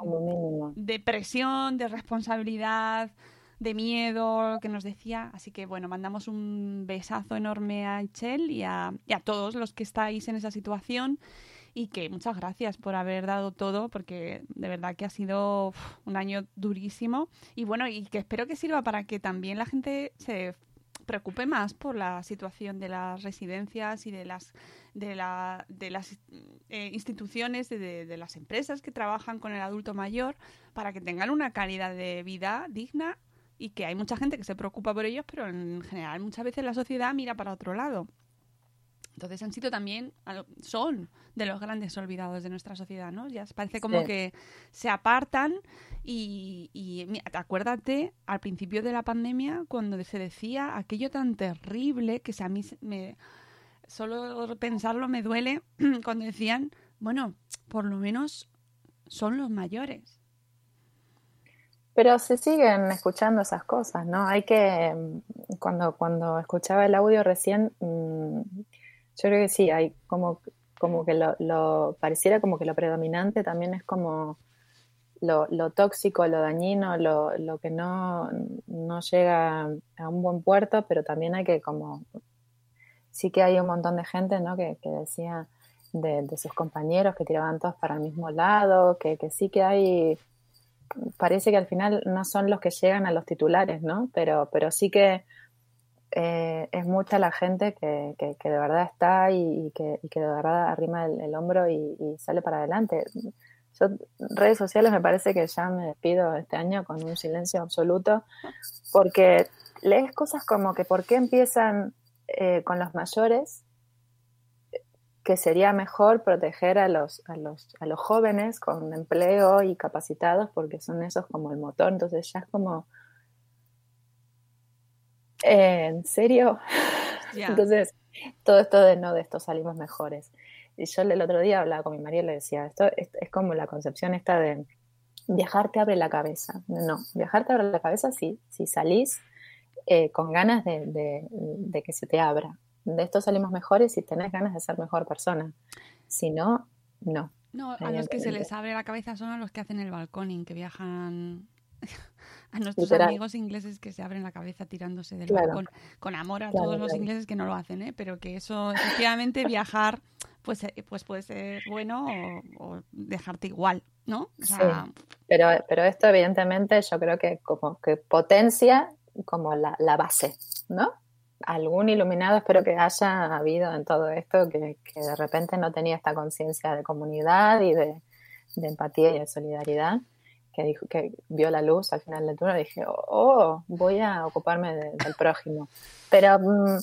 de presión, de responsabilidad, de miedo, que nos decía. Así que bueno, mandamos un besazo enorme a Chel y a, todos los que estáis en esa situación y que muchas gracias por haber dado todo porque de verdad que ha sido un año durísimo y bueno, y que espero que sirva para que también la gente se preocupe más por la situación de las residencias y de las de, la, de las eh, instituciones, de, de las empresas que trabajan con el adulto mayor, para que tengan una calidad de vida digna y que hay mucha gente que se preocupa por ellos, pero en general muchas veces la sociedad mira para otro lado. Entonces han sido también, son de los grandes olvidados de nuestra sociedad, ¿no? Ya parece como Sí. que se apartan y, y mira, acuérdate al principio de la pandemia cuando se decía aquello tan terrible que a mí me, solo pensarlo me duele [clears throat] cuando decían, bueno, por lo menos son los mayores. Pero se siguen escuchando esas cosas, ¿no? Hay que, mm, cuando, cuando escuchaba el audio recién, mm, yo creo que sí, hay como, como que lo, lo- pareciera como que lo predominante también es como lo, lo tóxico, lo dañino, lo, lo que no, no llega a un buen puerto, pero también hay que como, sí que hay un montón de gente, ¿no? Que, que decía de, de sus compañeros que tiraban todos para el mismo lado, que, que sí que hay parece que al final no son los que llegan a los titulares, ¿no? Pero, pero sí que eh, es mucha la gente que, que, de verdad está y, que, que de verdad arrima el, hombro y, y sale para adelante. Yo, redes sociales me parece que ya me despido este año con un silencio absoluto, porque lees cosas como que por qué empiezan eh, con los mayores que sería mejor proteger a los, a, los, a los jóvenes con empleo y capacitados porque son esos como el motor. Entonces ya es como, "Eh, ¿en serio? [laughs] Entonces, todo esto de no, de esto salimos mejores. Y yo el otro día hablaba con mi marido y le decía, esto es, es como la concepción esta de viajar te abre la cabeza. No, viajar te abre la cabeza sí, si salís eh, con ganas de, de- de que se te abra. De esto salimos mejores si tenés ganas de ser mejor persona. Si no, no. No, a los que se les abre la cabeza son a los que hacen el balconing, que viajan [laughs] a nuestros Literal. amigos ingleses que se abren la cabeza tirándose del Claro. balcón. Con amor a Claro, todos los ingleses que no lo hacen, ¿eh? Pero que eso, efectivamente, viajar, pues, eh, pues puede ser bueno o, o dejarte igual, ¿no? O sea, Sí, pero, pero esto evidentemente yo creo que como que potencia como la, la base, ¿no? Algún iluminado espero que haya habido en todo esto que, que de repente no tenía esta conciencia de comunidad y de, de empatía y de solidaridad que dijo que vio la luz al final del túnel y dije, oh, voy a ocuparme de- del prójimo. Pero mm,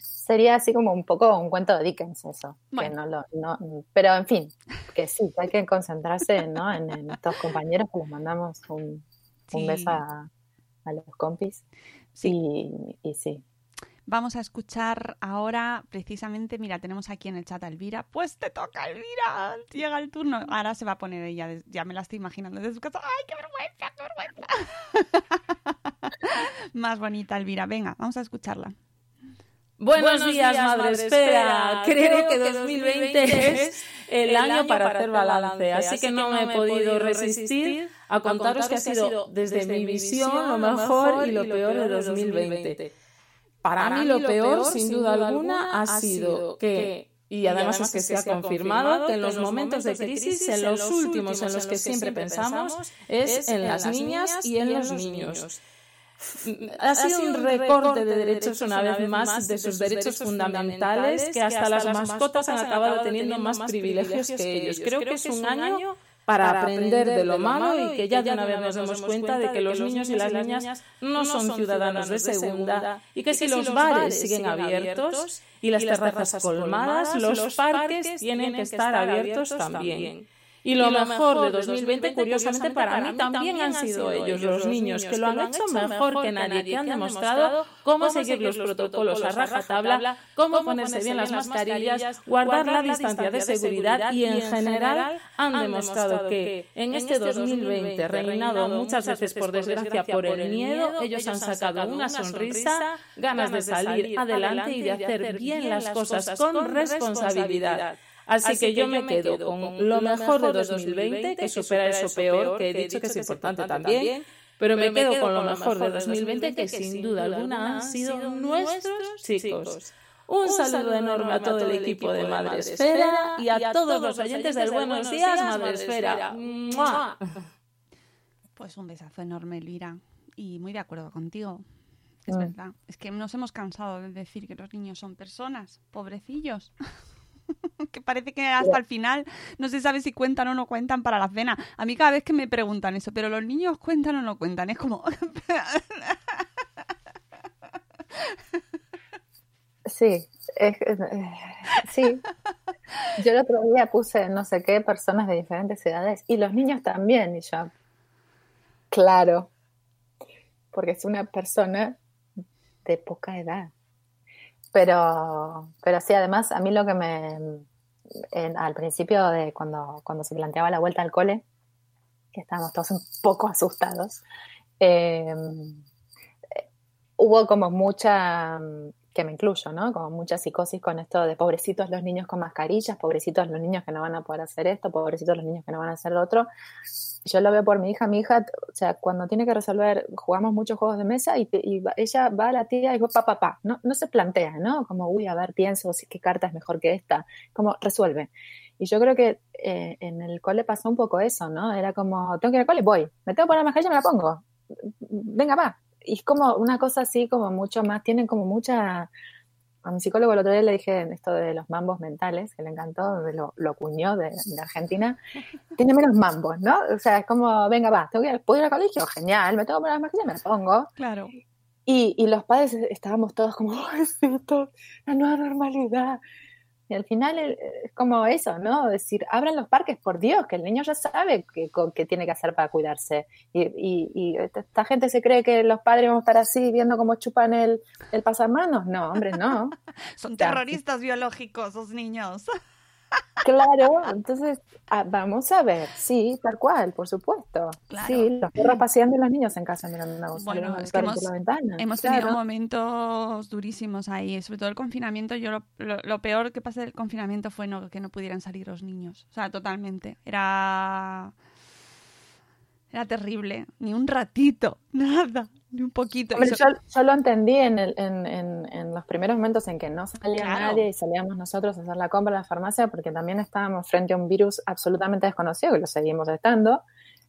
sería así como un poco un cuento de Dickens eso, que Bueno. no lo, no, pero en fin, que sí, que hay que concentrarse ¿no? en, en estos compañeros que les mandamos un, un Sí. beso a, a los compis. Y, y sí, Vamos a escuchar ahora precisamente, mira, tenemos aquí en el chat a Elvira. Pues te toca, Elvira. Llega el turno. Ahora se va a poner ella, ya me la estoy imaginando desde su casa. ¡Ay, qué vergüenza, qué vergüenza! [laughs] Más bonita, Elvira. Venga, vamos a escucharla. Buenos, días, madre espera. Creo que 2020 es el año para hacer balance, así que no me he podido resistir a contaros que ha sido desde mi visión lo mejor y lo peor de 2020. Para mí lo peor, sin duda alguna, ha sido que, y además es que se ha confirmado, que en los momentos de crisis, en los últimos en los que siempre pensamos, es en las niñas y en los niños. Ha sido un recorte de derechos una vez más de sus derechos fundamentales que hasta las mascotas han acabado teniendo más privilegios que ellos. Creo que es un año para aprender de lo malo y que ya de una vez nos demos cuenta de que los niños y las niñas no son ciudadanos de segunda y que si los bares siguen abiertos y las terrazas colmadas, los parques tienen que estar abiertos también. Y lo mejor de 2020, curiosamente, para mí también han sido ellos, los niños, que lo han hecho mejor que nadie, que han demostrado cómo seguir los protocolos a rajatabla, cómo ponerse bien las mascarillas, guardar la distancia de seguridad y, en general, han demostrado que en este 2020, reinado muchas veces, por desgracia, por el miedo, ellos han sacado una sonrisa, ganas de salir adelante y de hacer bien las cosas con responsabilidad. Así, que, yo me quedo con lo mejor de 2020, que supera eso peor, que he dicho que es importante también, pero me quedo con lo mejor de 2020, que sin duda alguna han sido nuestros chicos. Un saludo enorme a todo el equipo de Madre Esfera y a todos los oyentes del Buenos Días, Madre Esfera. Pues un besazo enorme, Elvira. Y muy de acuerdo contigo. Es Mm. verdad. Es que nos hemos cansado de decir que los niños son personas, pobrecillos. [laughs] que parece que hasta el final no se sabe si cuentan o no cuentan para la cena. A mí cada vez que me preguntan eso, pero los niños cuentan o no cuentan, es como... [laughs] Sí, Es- eh, sí. Yo el otro día puse no sé qué personas de diferentes edades y los niños también. Y yo, claro, porque es una persona de poca edad. Pero, pero sí, además, a mí lo que me. en- al principio de cuando, cuando se planteaba la vuelta al cole, que estábamos todos un poco asustados, eh, hubo como mucha, que me incluyo, ¿no? Como mucha psicosis con esto de pobrecitos los niños con mascarillas, pobrecitos los niños que no van a poder hacer esto, pobrecitos los niños que no van a hacer lo otro. Yo lo veo por mi hija, mi hija, o sea, cuando tiene que resolver, jugamos muchos juegos de mesa y, y ella va a la tía y va pa, pa, pa. No, no se plantea, ¿no? Como, uy, a ver, pienso, si qué carta es mejor que esta. Como, resuelve. Y yo creo que eh, en el cole pasó un poco eso, ¿no? Era como, tengo que ir al cole, voy. Me tengo que poner la mascarilla, me la pongo. Venga, va. Y es como una cosa así, como mucho más, tienen como mucha... A mi psicólogo el otro día le dije esto de los mambos mentales, que le encantó, de lo, lo acuñó de, de Argentina. [laughs] Tiene menos mambos, ¿no? O sea, es como, venga, va, tengo que ir, ¿puedo ir al colegio? Genial, me tengo que poner la mascarilla, me la pongo. Claro. Y, y los padres estábamos todos como, ¡ay, sí, esto, la nueva normalidad! Y al final eh, es como eso, ¿no? Decir, abran los parques, por Dios, que el niño ya sabe qué qué tiene que hacer para cuidarse. Y, y- y esta gente se cree que los padres vamos a estar así viendo cómo chupan el, el pasamanos. No, hombre, no. [laughs] Son terroristas biológicos, los niños. [laughs] Claro, entonces ah, vamos a ver, sí, tal cual, por supuesto. Claro. Sí, los perros paseando y los niños en casa mirando una Bueno, es que hemos, por la ventana. hemos Claro. tenido momentos durísimos ahí, sobre todo el confinamiento. Yo lo, lo- lo peor que pasé del confinamiento fue no, que no pudieran salir los niños, o sea, totalmente. Era era terrible, ni un ratito, [laughs] nada, un poquito. Hombre, yo, yo lo entendí en, el- en, en- en los primeros momentos en que no salía Claro. nadie y salíamos nosotros a hacer la compra en la farmacia porque también estábamos frente a un virus absolutamente desconocido, que lo seguimos estando.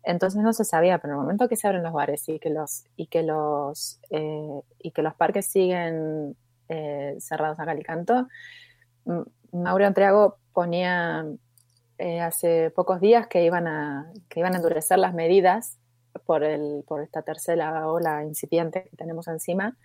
Entonces no se sabía, pero en el momento que se abren los bares y que los, y que los, eh, y que los parques siguen eh, cerrados a cal y canto, M- Mauro Antriago ponía eh, hace pocos días que iban a, que iban a endurecer las medidas por, el, por esta tercera ola incipiente que tenemos encima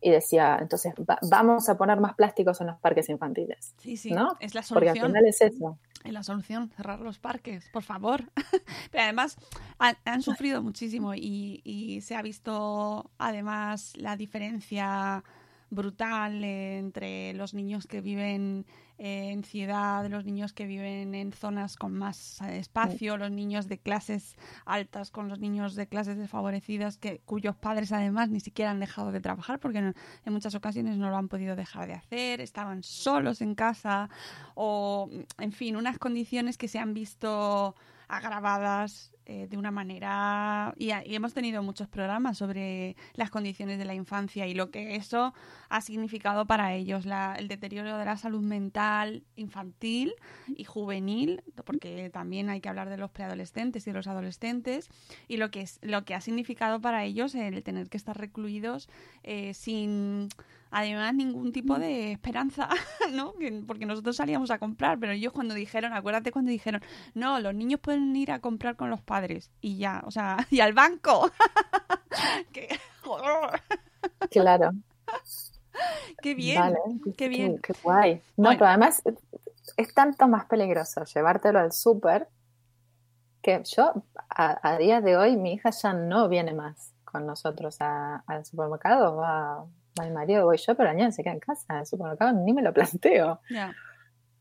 y decía, entonces va- vamos a poner más plásticos en los parques infantiles. Sí, sí, ¿no? es la Porque al solución. final es eso. Es la solución, cerrar los parques, por favor. [laughs] Pero además han, han sufrido muchísimo y, y se ha visto además la diferencia brutal entre los niños que viven eh, en ciudad, los niños que viven en zonas con más eh, espacio, los niños de clases altas con los niños de clases desfavorecidas que cuyos padres además ni siquiera han dejado de trabajar porque no- en muchas ocasiones no lo han podido dejar de hacer, estaban solos en casa o en fin, unas condiciones que se han visto agravadas eh, de una manera y, y hemos tenido muchos programas sobre las condiciones de la infancia y lo que eso ha significado para ellos, la- el deterioro de la salud mental infantil y juvenil, porque también hay que hablar de los preadolescentes y de los adolescentes y lo que es lo que ha significado para ellos el tener que estar recluidos eh, sin además ningún tipo de esperanza, [laughs] ¿no? Que- Porque nosotros salíamos a comprar, pero ellos cuando dijeron, acuérdate cuando dijeron, no, los niños pueden ir a comprar con los padres y ya, o sea, [laughs] y al banco. [laughs] qué. Claro. Qué bien, Vale, qué bien. Qué, guay. No, pero además es- tanto más peligroso llevártelo al súper que yo a, a día de hoy mi hija ya no viene más con nosotros a- al supermercado, va, va mi marido, voy yo, pero niña se queda en casa, el supermercado ni me lo planteo. Ya.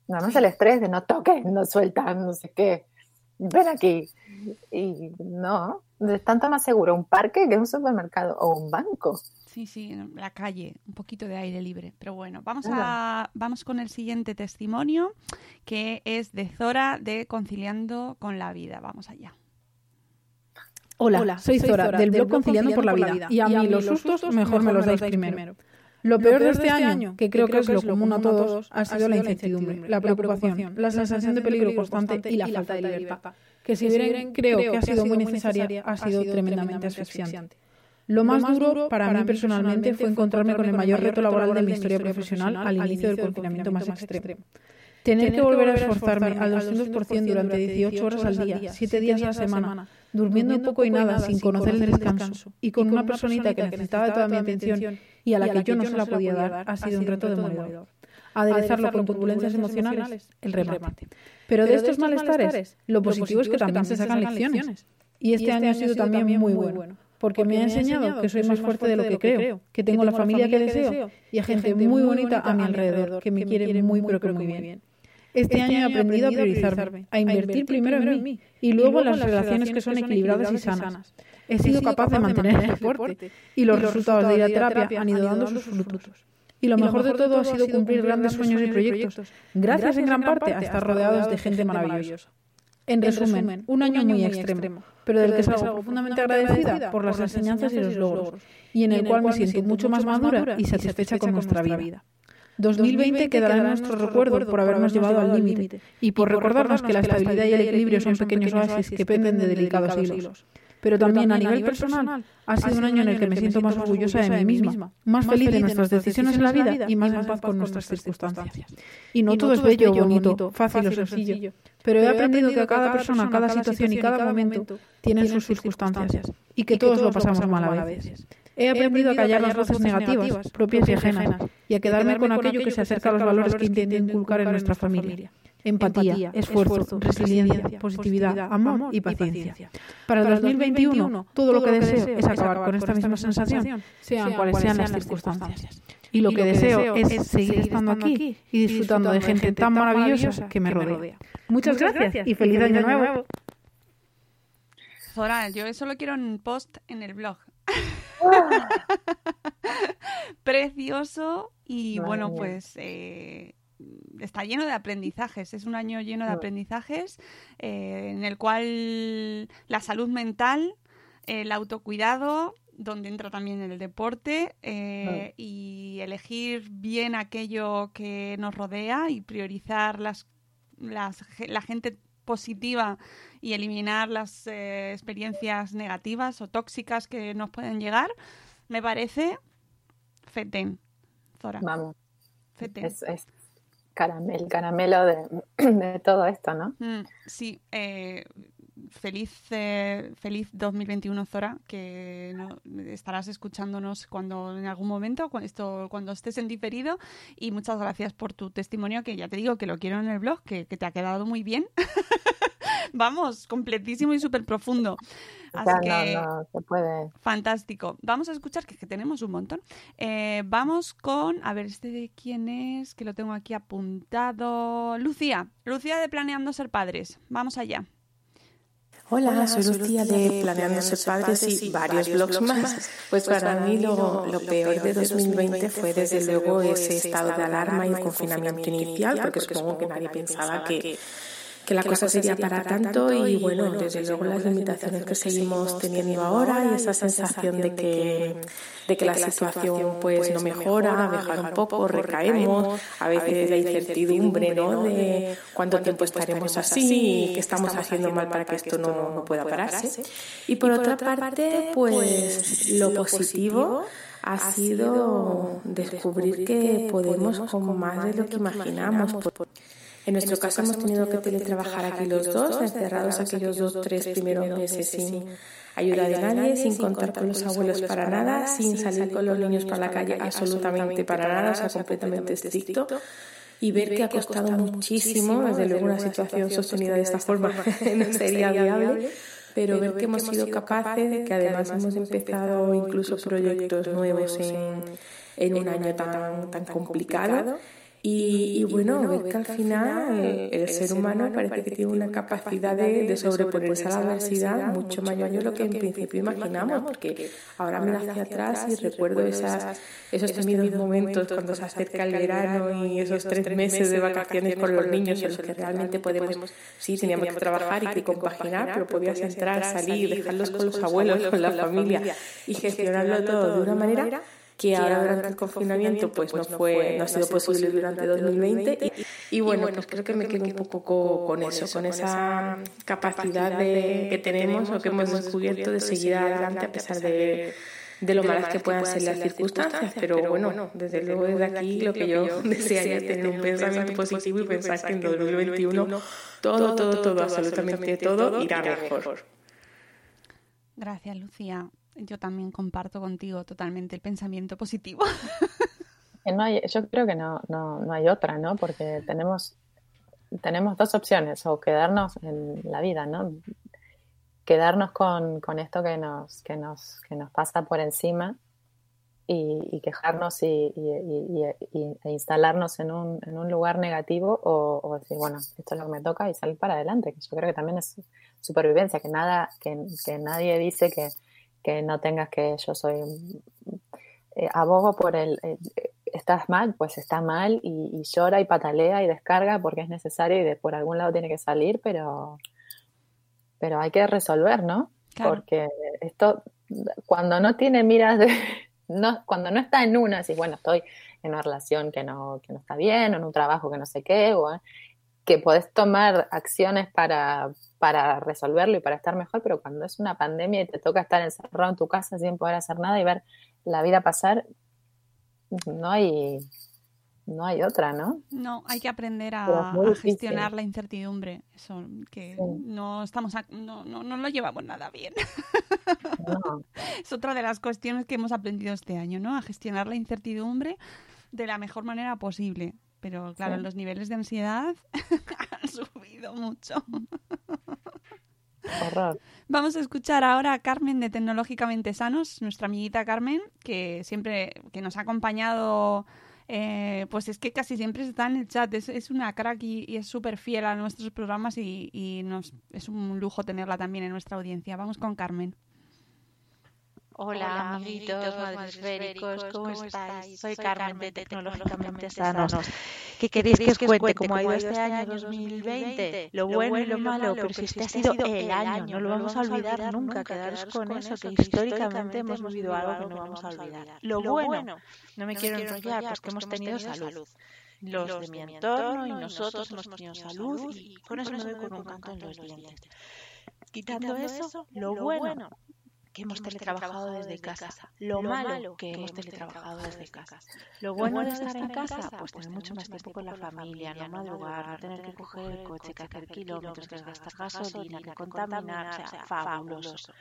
Nada más el estrés de no toques, no sueltas, no sé qué. Ven aquí. Y no, es tanto más seguro un parque que un supermercado o un banco. Sí, sí, en la calle, un poquito de aire libre. Pero bueno, vamos, a, vamos con el siguiente testimonio, que es de Zora de Conciliando con la Vida. Vamos allá. Hola, soy Zora, del blog Conciliando por la Vida. Y a mí los sustos mejor me los dais primero. Lo peor de este año, que creo que es lo común a todos, ha sido la incertidumbre, la preocupación, la sensación de peligro constante y la falta de libertad, que si bien creo que ha sido muy necesaria, ha sido tremendamente asfixiante. Lo más duro para mí personalmente fue encontrarme con el mayor reto laboral de mi historia profesional al inicio del confinamiento más extremo. Tener que volver a esforzarme al 200% durante 18 horas al día, 7 días a la semana, durmiendo poco y nada, sin conocer el descanso, y con una personita que necesitaba toda mi atención y a la que yo no se la podía dar, ha sido un reto demoledor. aderezarlo con turbulencias emocionales, el remate. Pero de estos malestares, lo positivo es que también se sacan lecciones. Y este año ha sido también muy bueno porque me ha enseñado que soy más fuerte de lo que creo, que tengo la familia que deseo y a gente muy bonita a mi alrededor, que me quiere muy pero que muy bien. Este, este año he aprendido a priorizarme, a invertir primero en mí y luego en las relaciones que son equilibradas y sanas. He sido capaz de mantener el deporte y los resultados de ir a terapia han ido dando sus frutos. Y lo mejor de todo ha sido cumplir grandes sueños y proyectos, gracias en gran parte a estar rodeados de gente maravillosa. En resumen, un año muy extremo, pero del que salgo profundamente agradecida por las enseñanzas y los logros, y en el cual me siento mucho más madura y satisfecha con nuestra vida. 2020 quedará en nuestro recuerdo por habernos llevado al límite y por recordarnos que la estabilidad y el equilibrio son pequeños oasis que penden de delicados hilos. Pero también a nivel personal ha sido un año en el que me siento más orgullosa de mí misma, más feliz de nuestras decisiones en la vida y más en paz con nuestras circunstancias. Y no todo es bello, bonito, fácil o sencillo, pero he aprendido que cada persona, cada situación y cada momento tienen sus circunstancias y que todos lo pasamos mal a veces. He aprendido a callar las voces negativas, propias y ajenas, y a quedarme con aquello que se acerca a los valores que intento inculcar en nuestra familia. Empatía, esfuerzo, resiliencia, positividad, amor y paciencia. Para el 2021, todo lo que deseo es acabar con esta misma sensación, sean cuales sean las circunstancias. Y lo que deseo es seguir estando aquí y disfrutando de gente tan maravillosa que me rodea. Muchas gracias y feliz año nuevo. Zora, yo solo quiero un post en el blog. [laughs] Precioso y bueno, pues eh, está lleno de aprendizajes. Es un año lleno de aprendizajes eh, en el cual la salud mental, el autocuidado, donde entra también el deporte eh, y elegir bien aquello que nos rodea y priorizar las, las la gente positiva y eliminar las eh, experiencias negativas o tóxicas que nos pueden llegar, me parece fetén, Zora. Vamos. Es, es caramel, caramelo [clears throat] de, todo esto, ¿no? Mm, sí, eh, feliz, eh, feliz 2021, Zora, que estarás escuchándonos cuando en algún momento, cuando, esto, cuando estés en diferido. Y muchas gracias por tu testimonio, que ya te digo que lo quiero en el blog, que, te ha quedado muy bien. [laughs] Vamos, completísimo y súper profundo. Así que, se puede. Fantástico. Vamos a escuchar, que, que tenemos un montón. Eh, vamos con, a ver, este de quién es, que lo tengo aquí apuntado. Lucía, Lucía de Planeando Ser Padres. Vamos allá. Hola, soy Lucía de Planeando Ser Padres y varios blogs más. Pues para mí lo, lo, peor de 2020 fue desde luego ese estado de alarma y confinamiento inicial, porque supongo que nadie pensaba que que la cosa sería para tanto y bueno, desde luego las limitaciones que seguimos teniendo ahora y esa sensación de que, de que la situación pues no mejora, mejora un poco, recaemos, a veces la incertidumbre ¿no? de cuánto tiempo estaremos así y qué estamos haciendo mal para que esto no, no pueda pararse. Y por otra parte, pues lo positivo ha sido descubrir que podemos como más de lo que imaginamos. En nuestro caso hemos tenido que teletrabajar aquí los dos, encerrados aquellos dos, tres primeros meses sin ayuda de nadie, sin contar con los abuelos para nada, sin salir con los niños para la calle absolutamente para nada, o sea, completamente estricto. Y ver que ha costado muchísimo, desde luego una situación sostenida de esta forma [laughs] no [laughs] sería viable, pero ver que hemos sido capaces, que además hemos empezado incluso proyectos nuevos en, en un año tan, tan complicado y, bueno, ver que al final el, ser humano parece que tiene una capacidad de, sobreponerse a la adversidad mucho mayor de lo que en principio imaginamos, porque ahora me hacia atrás y recuerdo esas, esos temidos momentos cuando se acerca el verano y esos tres meses de vacaciones con los niños en los que realmente podemos, sí, teníamos que trabajar y que compaginar, pero podías entrar, salir, dejarlos con los abuelos, con la familia. y gestionarlo todo de una manera que ahora durante el confinamiento pues no fue no ha sido posible durante 2020 y, bueno pues creo que me quedo un poco con eso con esa capacidad de, que tenemos o que hemos descubierto de seguir adelante a pesar de de lo malas que puedan ser las circunstancias, pero bueno, desde luego desde aquí lo que yo [laughs] desearía es tener un pensamiento positivo y pensar que en 2021 todo, todo, todo, absolutamente todo irá mejor. Gracias, Lucía yo también comparto contigo totalmente el pensamiento positivo. [laughs] no hay, yo creo que no, no, no hay otra, ¿no? Porque tenemos, tenemos dos opciones, o quedarnos en la vida, ¿no? Quedarnos con, con esto que nos, que, nos, que nos pasa por encima y, quejarnos y, e instalarnos en un, en un lugar negativo o, decir, bueno, esto es lo que me toca y salir para adelante, que yo creo que también es supervivencia, que nada, que, que nadie dice que, que no tengas que yo soy eh, abogo por el eh, estás mal, pues está mal y, llora y patalea y descarga porque es necesario y de por algún lado tiene que salir, pero pero hay que resolver, ¿no? Porque esto cuando no tiene miras de [laughs] no, cuando no está en una, así, bueno, estoy en una relación que no, que no está bien, o en un trabajo que no sé qué, o que podés tomar acciones para, para resolverlo y para estar mejor, pero cuando es una pandemia y te toca estar encerrado en tu casa sin poder hacer nada y ver la vida pasar, no hay, no hay otra, ¿no? No, hay que aprender a, gestionar la incertidumbre. Eso, que no estamos, no, no, no, lo llevamos nada bien. [laughs] es otra de las cuestiones que hemos aprendido este año, ¿no? A gestionar la incertidumbre de la mejor manera posible. Pero claro, los niveles de ansiedad [laughs] han subido mucho. Horror. Vamos a escuchar ahora a Carmen de Tecnológicamente Sanos, nuestra amiguita Carmen, que siempre que nos ha acompañado eh, pues es que casi siempre está en el chat. Es, una crack y, es súper fiel a nuestros programas y, nos, es un lujo tenerla también en nuestra audiencia. Vamos con Carmen. Hola, amiguitos madresféricos, ¿cómo estáis? Soy Carmen de Tecnológicamente Sanos. ¿Qué queréis que os cuente cómo ha ido este año 2020? Lo bueno y lo malo, pero si este ha sido el año, no lo vamos a olvidar nunca. Quedaros con eso, que históricamente hemos vivido algo que no vamos a olvidar. Lo bueno, no me quiero enrollar, pues que hemos tenido salud los de mi entorno y nosotros hemos tenido salud y con eso me doy con un canto en los dientes. Quitando eso, lo bueno que hemos teletrabajado desde casa. Lo malo que hemos teletrabajado desde casa. Lo bueno de estar en casa, pues tener mucho más tiempo con la familia, no madrugar, no tener que coger el coche, que hacer kilómetros, que gastar gasolina, que contaminar, o sea, fabuloso.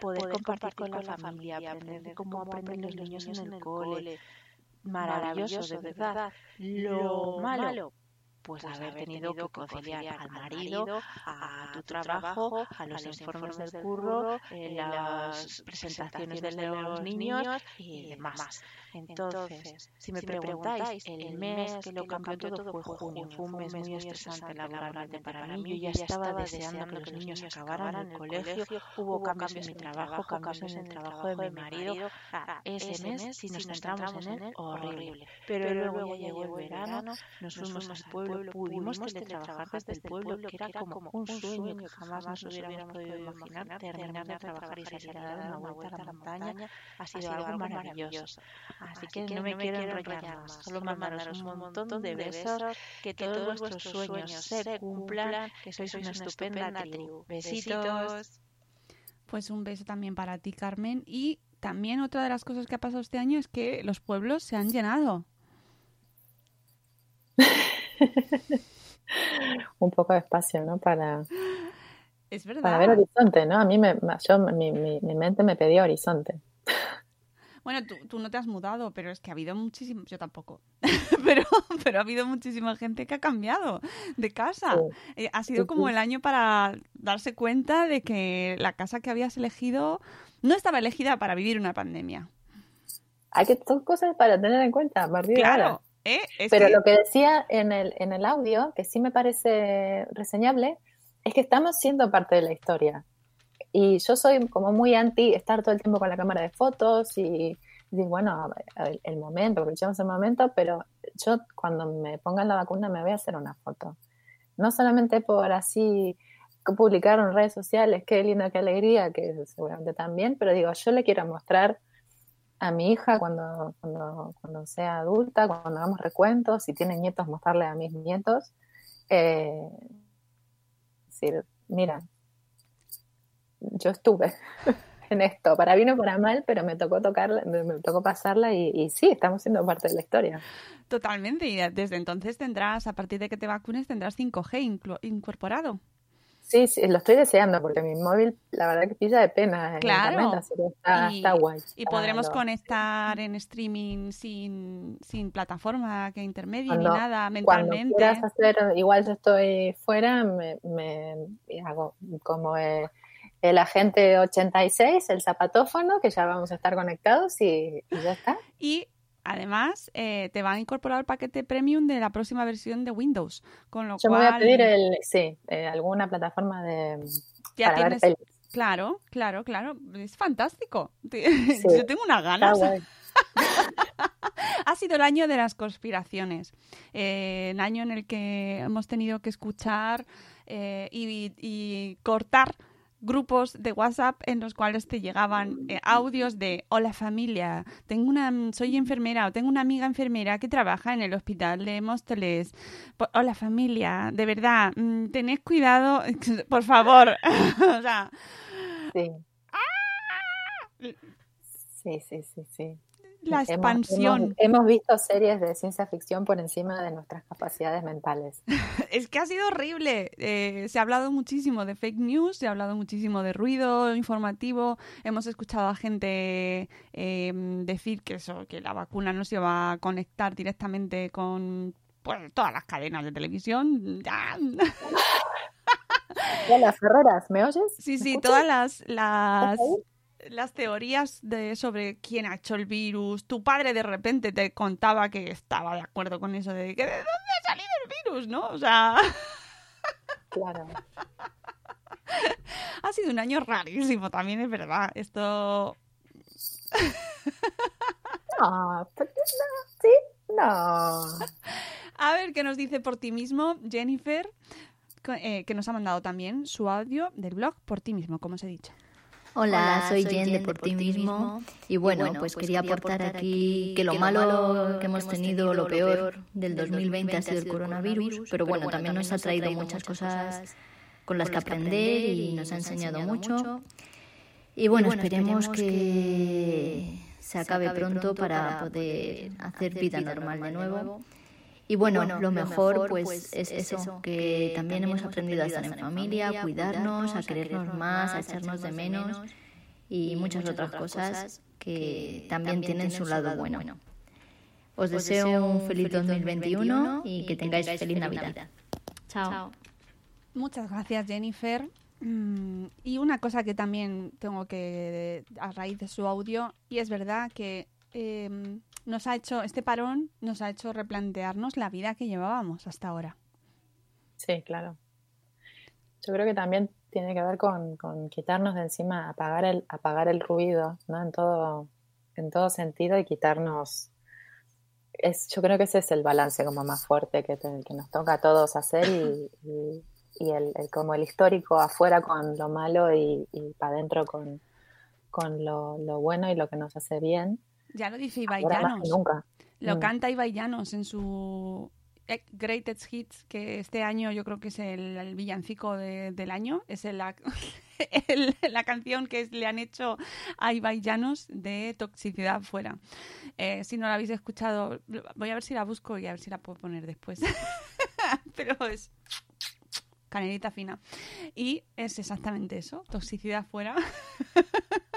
Poder compartir con la familia, aprender cómo aprenden los niños en el cole. Maravilloso, de verdad. Lo malo, pues, pues haber tenido que conciliar al marido, a tu trabajo, a los informes del curro, las presentaciones de los niños y demás. Entonces, si me preguntáis, el mes que lo cambió todo fue junio. Fue un mes muy estresante laboralmente para mí. Yo ya estaba deseando que los niños acabaran el colegio. Hubo cambios en mi trabajo, cambios en el trabajo de mi marido. Ese mes, si nos centramos en él, horrible. Pero luego ya llegó el verano, nos fuimos al pueblo, pudimos teletrabajar desde el pueblo, que era como un sueño que jamás nos hubiéramos podido imaginar. Terminar de trabajar y salir a dar una vuelta a la montaña ha sido algo maravilloso. Así que no me quiero enrollar más, solo mandaros un montón de besos, que todos vuestros sueños se cumplan, que sois una estupenda tribu. Besitos. Pues un beso también para ti, Carmen. Y también otra de las cosas que ha pasado este año es que los pueblos se han llenado. [laughs] un poco de espacio, ¿no? Para, es verdad. para ver horizonte, ¿no? A mí me, yo, mi, mi, mi mente me pedía horizonte. Bueno, tú, no te has mudado, pero es que ha habido muchísimo, yo tampoco, [laughs] pero, pero ha habido muchísima gente que ha cambiado de casa. Eh, ha sido como el año para darse cuenta de que la casa que habías elegido no estaba elegida para vivir una pandemia. Hay que son cosas para tener en cuenta a claro, ¿eh? Pero lo que decía en el, en el audio, que sí me parece reseñable, es que estamos siendo parte de la historia. Y yo soy como muy anti estar todo el tiempo con la cámara de fotos y digo, bueno, el, momento, aprovechamos el momento, pero yo cuando me pongan la vacuna me voy a hacer una foto. No solamente por así publicar en redes sociales, qué linda, qué alegría, que seguramente también, pero digo, yo le quiero mostrar a mi hija cuando, cuando, cuando sea adulta, cuando hagamos recuentos, si tiene nietos, mostrarle a mis nietos. Eh, decir, mira, yo estuve [laughs] en esto, para bien o para mal, pero me tocó tocarla, me, tocó pasarla y, sí, estamos siendo parte de la historia. Totalmente, y desde entonces tendrás, a partir de que te vacunes, tendrás 5G incorporado. Sí, sí, lo estoy deseando porque mi móvil, la verdad que pilla de pena. en Claro. internet, así que está, y, está guay. y podremos conectar en streaming sin, sin plataforma que intermedie ni Cuando- nada Cuando mentalmente. quieras hacer, igual yo estoy fuera, me, hago como eh, el agente 86, el zapatófono, que ya vamos a estar conectados y, y ya está. Y además eh, te van a incorporar el paquete premium de la próxima versión de Windows. Con lo Yo me cual, voy a pedir el, sí, eh, alguna plataforma de ya para ver tienes. pelis. Claro, claro, claro. Es fantástico. Sí, Yo tengo unas ganas. [laughs] Ha sido el año de las conspiraciones, eh, el año en el que hemos tenido que escuchar eh, y, y cortar grupos de WhatsApp en los cuales te llegaban eh, audios de hola familia, tengo una soy enfermera o tengo una amiga enfermera que trabaja en el hospital de Móstoles. Hola familia, de verdad, mm, tened cuidado, [laughs] por favor. [laughs] o sea, Sí. Sí, sí, sí, sí. La expansión. Hemos, hemos visto series de ciencia ficción por encima de nuestras capacidades mentales. [laughs] Es que ha sido horrible. Eh, se ha hablado muchísimo de fake news, se ha hablado muchísimo de ruido informativo. Hemos escuchado a gente eh, decir que eso, que la vacuna no se va a conectar directamente con pues, todas las cadenas de televisión. [laughs] Hola, Ferreras, ¿me oyes? Sí, ¿Me sí, todas las, las. Las teorías de sobre quién ha hecho el virus. Tu padre de repente te contaba que estaba de acuerdo con eso de que de dónde ha salido el virus, ¿no? O sea, Claro. [laughs] ha sido un año rarísimo, también es verdad. Esto No, pero no, sí, no. [laughs] A ver qué nos dice por ti mismo Jennifer, eh, que nos ha mandado también su audio del blog por ti mismo, como os he dicho. Hola, soy Jen de Por Ti Mismo y bueno, pues quería aportar aquí que lo malo que hemos tenido, lo peor del 2020 ha sido el coronavirus, pero bueno, también nos ha traído muchas cosas con las que aprender y nos ha enseñado mucho. Y bueno, esperemos que se acabe pronto para poder hacer vida normal de nuevo. Y bueno, lo mejor pues es eso, que también hemos aprendido a estar en familia, a cuidarnos, a querernos más, a echarnos de menos y muchas otras cosas que también tienen su lado bueno. Os deseo un feliz 2021 y que tengáis feliz Navidad. Chao. Muchas gracias, Jennifer. Mm, Y una cosa que también tengo que, a raíz de su audio, y es verdad que eh, nos ha hecho, este parón nos ha hecho replantearnos la vida que llevábamos hasta ahora. Sí, claro. Yo creo que también tiene que ver con, con quitarnos de encima, apagar el, apagar el ruido, ¿no? En todo, en todo sentido y quitarnos. Es, yo creo que ese es el balance como más fuerte que, te- que nos toca a todos hacer y, y- y el, como el histórico afuera con lo malo y, para adentro con, con lo bueno y lo que nos hace bien. Ya lo dice Ibai Llanos. nunca. Lo Mm. canta Ibai Llanos en su Greatest Hits, que este año yo creo que es el, el villancico de- del año. Es el- la, [laughs] el- la canción que le han hecho a Ibai Llanos de Toxicidad Fuera. Eh, si no la habéis escuchado, voy a ver si la busco y a ver si la puedo poner después. [laughs] Pero es canelita fina. Y es exactamente eso, toxicidad fuera. [laughs]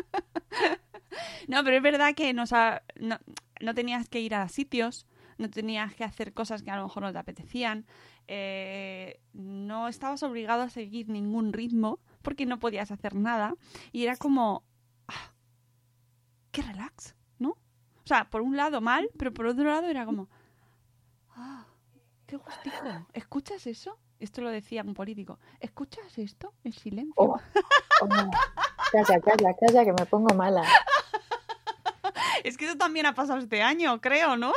No, pero es verdad que nos no, no tenías que ir a sitios, no tenías que hacer cosas que a lo mejor no te apetecían, eh, no estabas obligado a seguir ningún ritmo porque no podías hacer nada y era como, ah, qué relax, ¿no? O sea, por un lado mal, pero por otro lado era como, ah, qué gustico, ¿escuchas eso? Esto lo decía un político, ¿escuchas esto? El silencio. Oh, oh, calla, calla, calla, que me pongo mala. [laughs] Es que eso también ha pasado este año, creo, ¿no?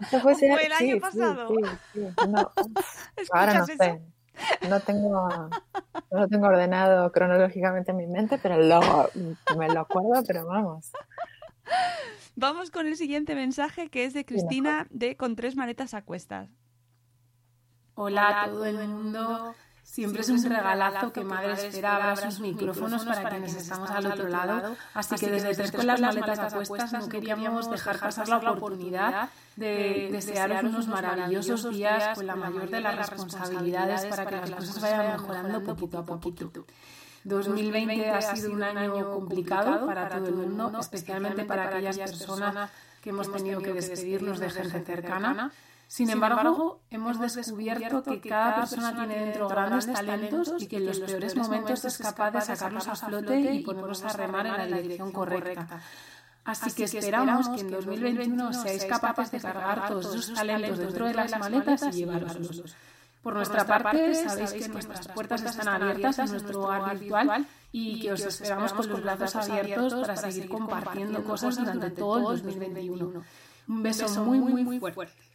Eso fue, [laughs] ¿O fue el sí, año sí, pasado? sí, sí. No, [laughs] ahora no ¿Escuchas sé. No tengo, no lo tengo ordenado cronológicamente en mi mente, pero lo, me lo acuerdo, pero vamos. Vamos con el siguiente mensaje que es de Cristina de Con tres maletas a cuestas. Hola a todo el mundo, Siempre es un regalazo que Madre Esfera abra sus micrófonos para quienes estamos al otro lado. Así que desde Tres con las maletas apuestas no queríamos dejar pasar la oportunidad de desearos unos maravillosos días con la mayor de las responsabilidades para que las cosas vayan mejorando poquito a poquito. 2020 ha sido un año complicado para todo el mundo, especialmente para aquellas personas que hemos tenido que despedirnos de gente cercana. Sin embargo, hemos descubierto que cada persona tiene dentro grandes talentos y que en los peores momentos es capaz de sacarlos a flote y ponerlos a remar en la dirección correcta. Así que esperamos que en 2021 seáis capaces de cargar todos esos talentos dentro de las maletas y llevároslos. Por nuestra parte, sabéis que nuestras puertas están abiertas en nuestro hogar virtual y que os esperamos con los brazos abiertos para seguir compartiendo cosas durante todo el 2021. Un beso muy, muy, muy fuerte.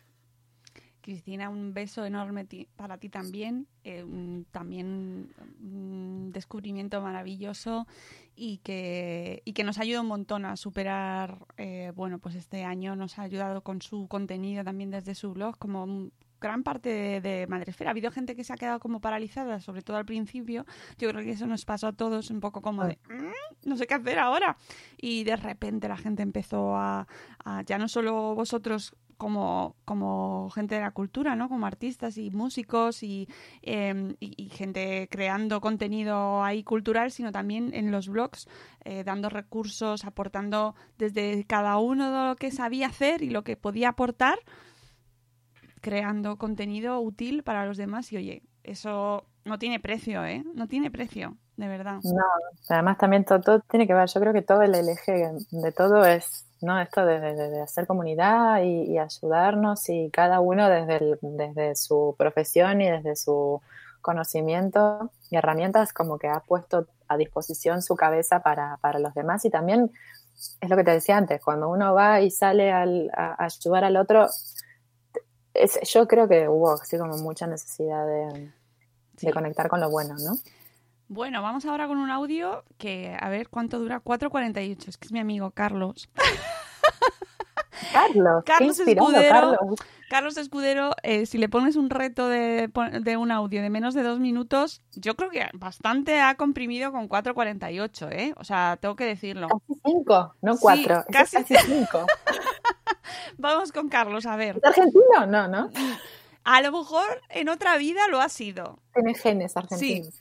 Cristina, un beso enorme para ti también. Eh, también un descubrimiento maravilloso y que, y que nos ayuda un montón a superar, eh, bueno, pues este año nos ha ayudado con su contenido también desde su blog, como gran parte de, de Madresfera. Ha habido gente que se ha quedado como paralizada, sobre todo al principio. Yo creo que eso nos pasó a todos un poco como de, mm, no sé qué hacer ahora. Y de repente la gente empezó a, a ya no solo vosotros como, como gente de la cultura, ¿no? Como artistas y músicos y, eh, y, gente creando contenido ahí cultural, sino también en los blogs, eh, dando recursos, aportando desde cada uno lo que sabía hacer y lo que podía aportar, creando contenido útil para los demás. Y oye, eso no tiene precio, ¿eh? No tiene precio, de verdad. No, además también todo, todo tiene que ver, yo creo que todo el eje de todo es ¿no? Esto de, de, de hacer comunidad y, y, ayudarnos y cada uno desde, el, desde su profesión y desde su conocimiento y herramientas como que ha puesto a disposición su cabeza para, para los demás y también es lo que te decía antes, cuando uno va y sale al, a, a, ayudar al otro, es, yo creo que hubo así como mucha necesidad de, sí. de conectar con lo bueno, ¿no? Bueno, vamos ahora con un audio que, a ver, ¿cuánto dura? 4.48. Es que es mi amigo Carlos. [laughs] Carlos, Carlos Escudero. Carlos. Carlos Escudero, eh, si le pones un reto de, de, un audio de menos de dos minutos, yo creo que bastante ha comprimido con 4.48, ¿eh? O sea, tengo que decirlo. Casi cinco, no cuatro. Sí, casi... casi [laughs] cinco. Vamos con Carlos, a ver. ¿Es argentino? No, ¿no? A lo mejor en otra vida lo ha sido. Tiene genes argentinos. Sí.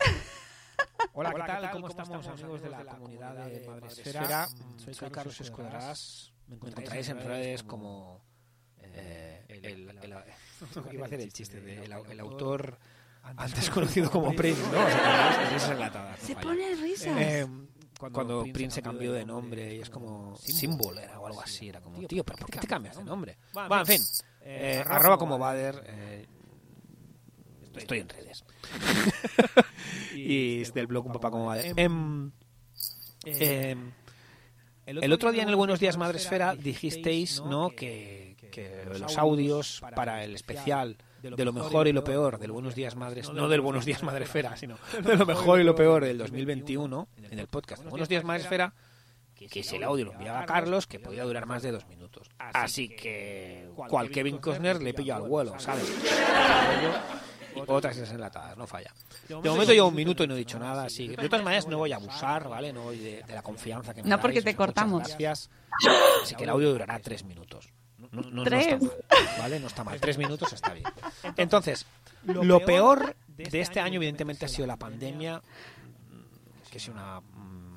Hola, ¿qué tal? ¿Cómo, ¿Cómo estamos, amigos de la, comunidad de Madresfera? Soy, Soy Carlos Escuderas. Me encontraréis en redes como eh, [laughs] el, iba a hacer el chiste de el, el autor antes [laughs] conocido como Prince, ¿no? O sea. Se pone risas. Eh, cuando, cuando Prince se cambió de nombre y es como símbolo era o algo así, era como, tío, pero ¿por qué te cambias de nombre? Bueno, en fin, eh, arroba como Bader, eh, estoy en redes. [laughs] y del blog Un Papá como Bader. Eh, eh, el otro día en el Buenos Días Madresfera dijisteis ¿no? que, que los audios para el especial de lo mejor y lo peor del Buenos Días Madres, no del Buenos Días Madresfera, sino de lo mejor y lo peor del 2021 en el podcast. Buenos Días Madresfera, que si el audio lo enviaba a Carlos, que podía durar más de dos minutos. Así que cual Kevin Costner le pilla al vuelo, ¿sabes? Otras enlatadas, no falla. De momento llevo un minuto y no he dicho nada, así de todas maneras no voy a abusar, ¿vale? No voy de, de la confianza que me No dais, porque te cortamos. Gracias. [laughs] Así que el audio durará tres minutos. No, no, ¿Tres? no está mal, ¿vale? No está mal. Tres [laughs] minutos está bien. Entonces, lo peor de este año, evidentemente, ha sido la pandemia, que es una mmm,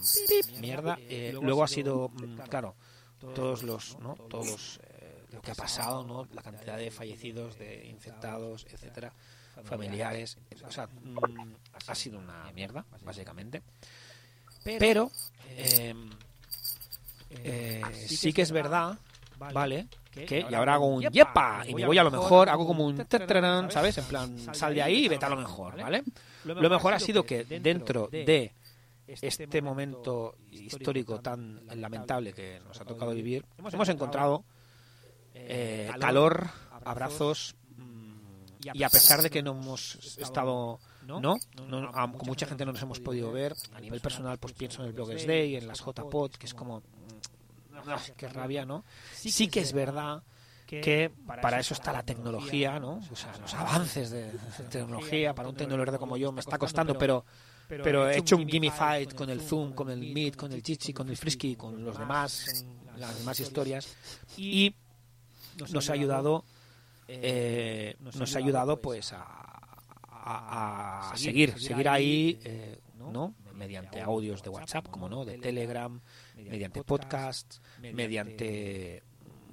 mierda. Eh, luego ha sido, mmm, claro, todos los, ¿no? Todos los, eh, lo que ha pasado, ¿no? La cantidad de fallecidos, de infectados, etcétera familiares. O sea, mmm, ha sido una mierda, básicamente. Pero eh, eh, sí que es verdad, ¿vale? Que, y ahora hago un yepa y me voy a lo mejor, hago como un tetrarán, ¿sabes? En plan, sal de ahí y vete a lo mejor, ¿vale? Lo mejor ha sido que dentro de este momento histórico tan lamentable que nos ha tocado vivir, hemos encontrado eh, calor, abrazos, y a pesar de que no hemos estado no, no, no a, con mucha gente no nos hemos podido ver. a nivel personal pues pienso en el Bloggers Day en las JPod que es como [laughs] [laughs] qué rabia no sí que es verdad que para eso está la tecnología, ¿no? O sea, los avances de tecnología, para un tecnólogo como yo me está costando, pero pero he hecho un gimme fight con el Zoom, con el Meet, con el Jitsi, con el Frisky, con los demás, las demás historias. y nos ha ayudado eh, nos ha ayudado pues a, a, seguir seguir ahí eh, no mediante audios de WhatsApp como no de Telegram mediante podcasts mediante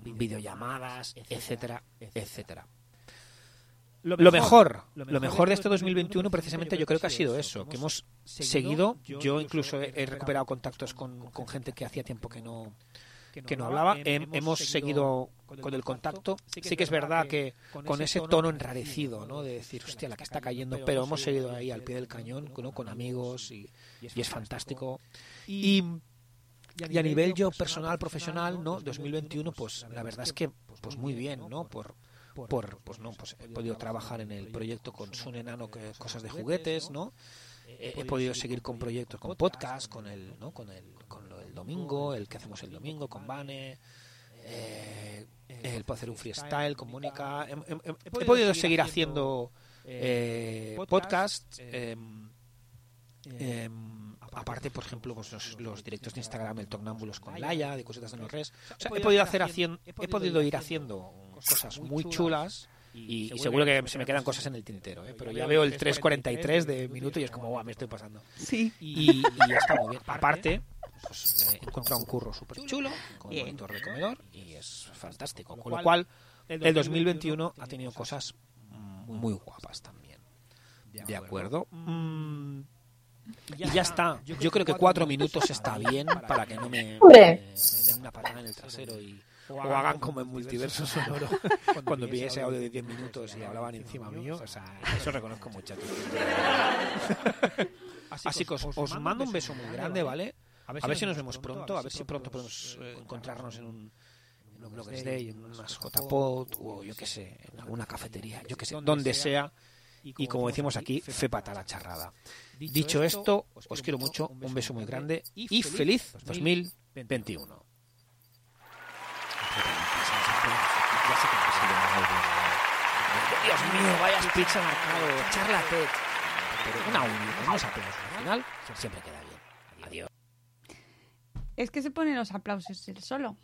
videollamadas etcétera etcétera lo mejor, lo mejor de este 2021 precisamente yo creo que ha sido eso, que hemos seguido, yo incluso he, recuperado contactos con, con, gente que hacía tiempo que no que no hablaba, hemos seguido con el contacto. Sí que es verdad que con ese tono enrarecido, ¿no? De decir, hostia, la que está cayendo, pero hemos seguido ahí al pie del cañón, ¿no? Con amigos y, y es fantástico. Y, y a nivel yo personal, profesional, ¿no? 2021, pues la verdad es que, pues muy bien, ¿no? Por por pues no pues he podido trabajar en el proyecto con Sun Enano que cosas de juguetes no he, podido seguir con proyectos con podcast con el no con el domingo el que hacemos el domingo con Bane eh, el poder hacer un freestyle con Mónica he, podido seguir haciendo eh, podcast em, em, aparte por ejemplo pues los, directos de Instagram el Tognámbulos con Laia de cositas de los res o sea, he podido hacer haciendo he podido ir haciendo cosas muy chulas y, seguro que se me quedan cosas en el tintero, ¿eh? pero ya veo el 3.43 de minuto y es como, guau, me estoy pasando. Sí. Y, ya está muy bien. Aparte, pues, he encontrado un curro súper chulo con un monitor de comedor y es fantástico. Con lo cual, el 2021 ha tenido cosas muy guapas también. ¿De acuerdo? Mm, y ya está. Yo creo que cuatro minutos está bien para que no me, me den una patada en el trasero y o hagan como en multiverso sonoro [laughs] cuando vi ese audio de 10 minutos y hablaban encima mío. O sea, eso reconozco mucho. [laughs] Así que os, mando un beso muy grande, ¿vale? A ver si nos vemos pronto, a ver si pronto podemos eh, encontrarnos en un en un Blogs Day, en unas JPOT o yo qué sé, en alguna cafetería, yo qué sé, donde sea. Y como decimos aquí, fe pata la charrada. Dicho esto, os quiero mucho, un beso muy grande y feliz 2021. Dios mío, vaya speech marcado, charla TED. Pero una única, unos aplausos. Al final siempre queda bien. Es que se ponen los aplausos él solo.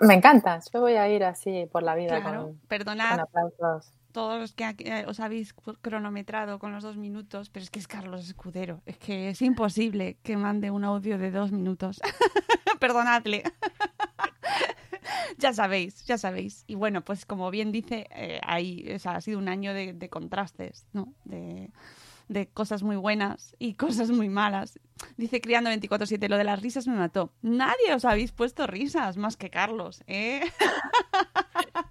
Me encanta. Yo voy a ir así por la vida claro, con, perdonad aplausos. Todos los que eh, os habéis cronometrado con los dos minutos, pero es que es Carlos Escudero. Es que es imposible que mande un audio de dos minutos. [laughs] Perdonadle. [laughs] ya sabéis, ya sabéis. Y bueno, pues como bien dice, eh, ahí, ha sido un año de, contrastes, ¿no? De, cosas muy buenas y [laughs] cosas muy malas. Dice Criando 24-7, lo de las risas me mató. Nadie os habéis puesto risas más que Carlos, ¿eh?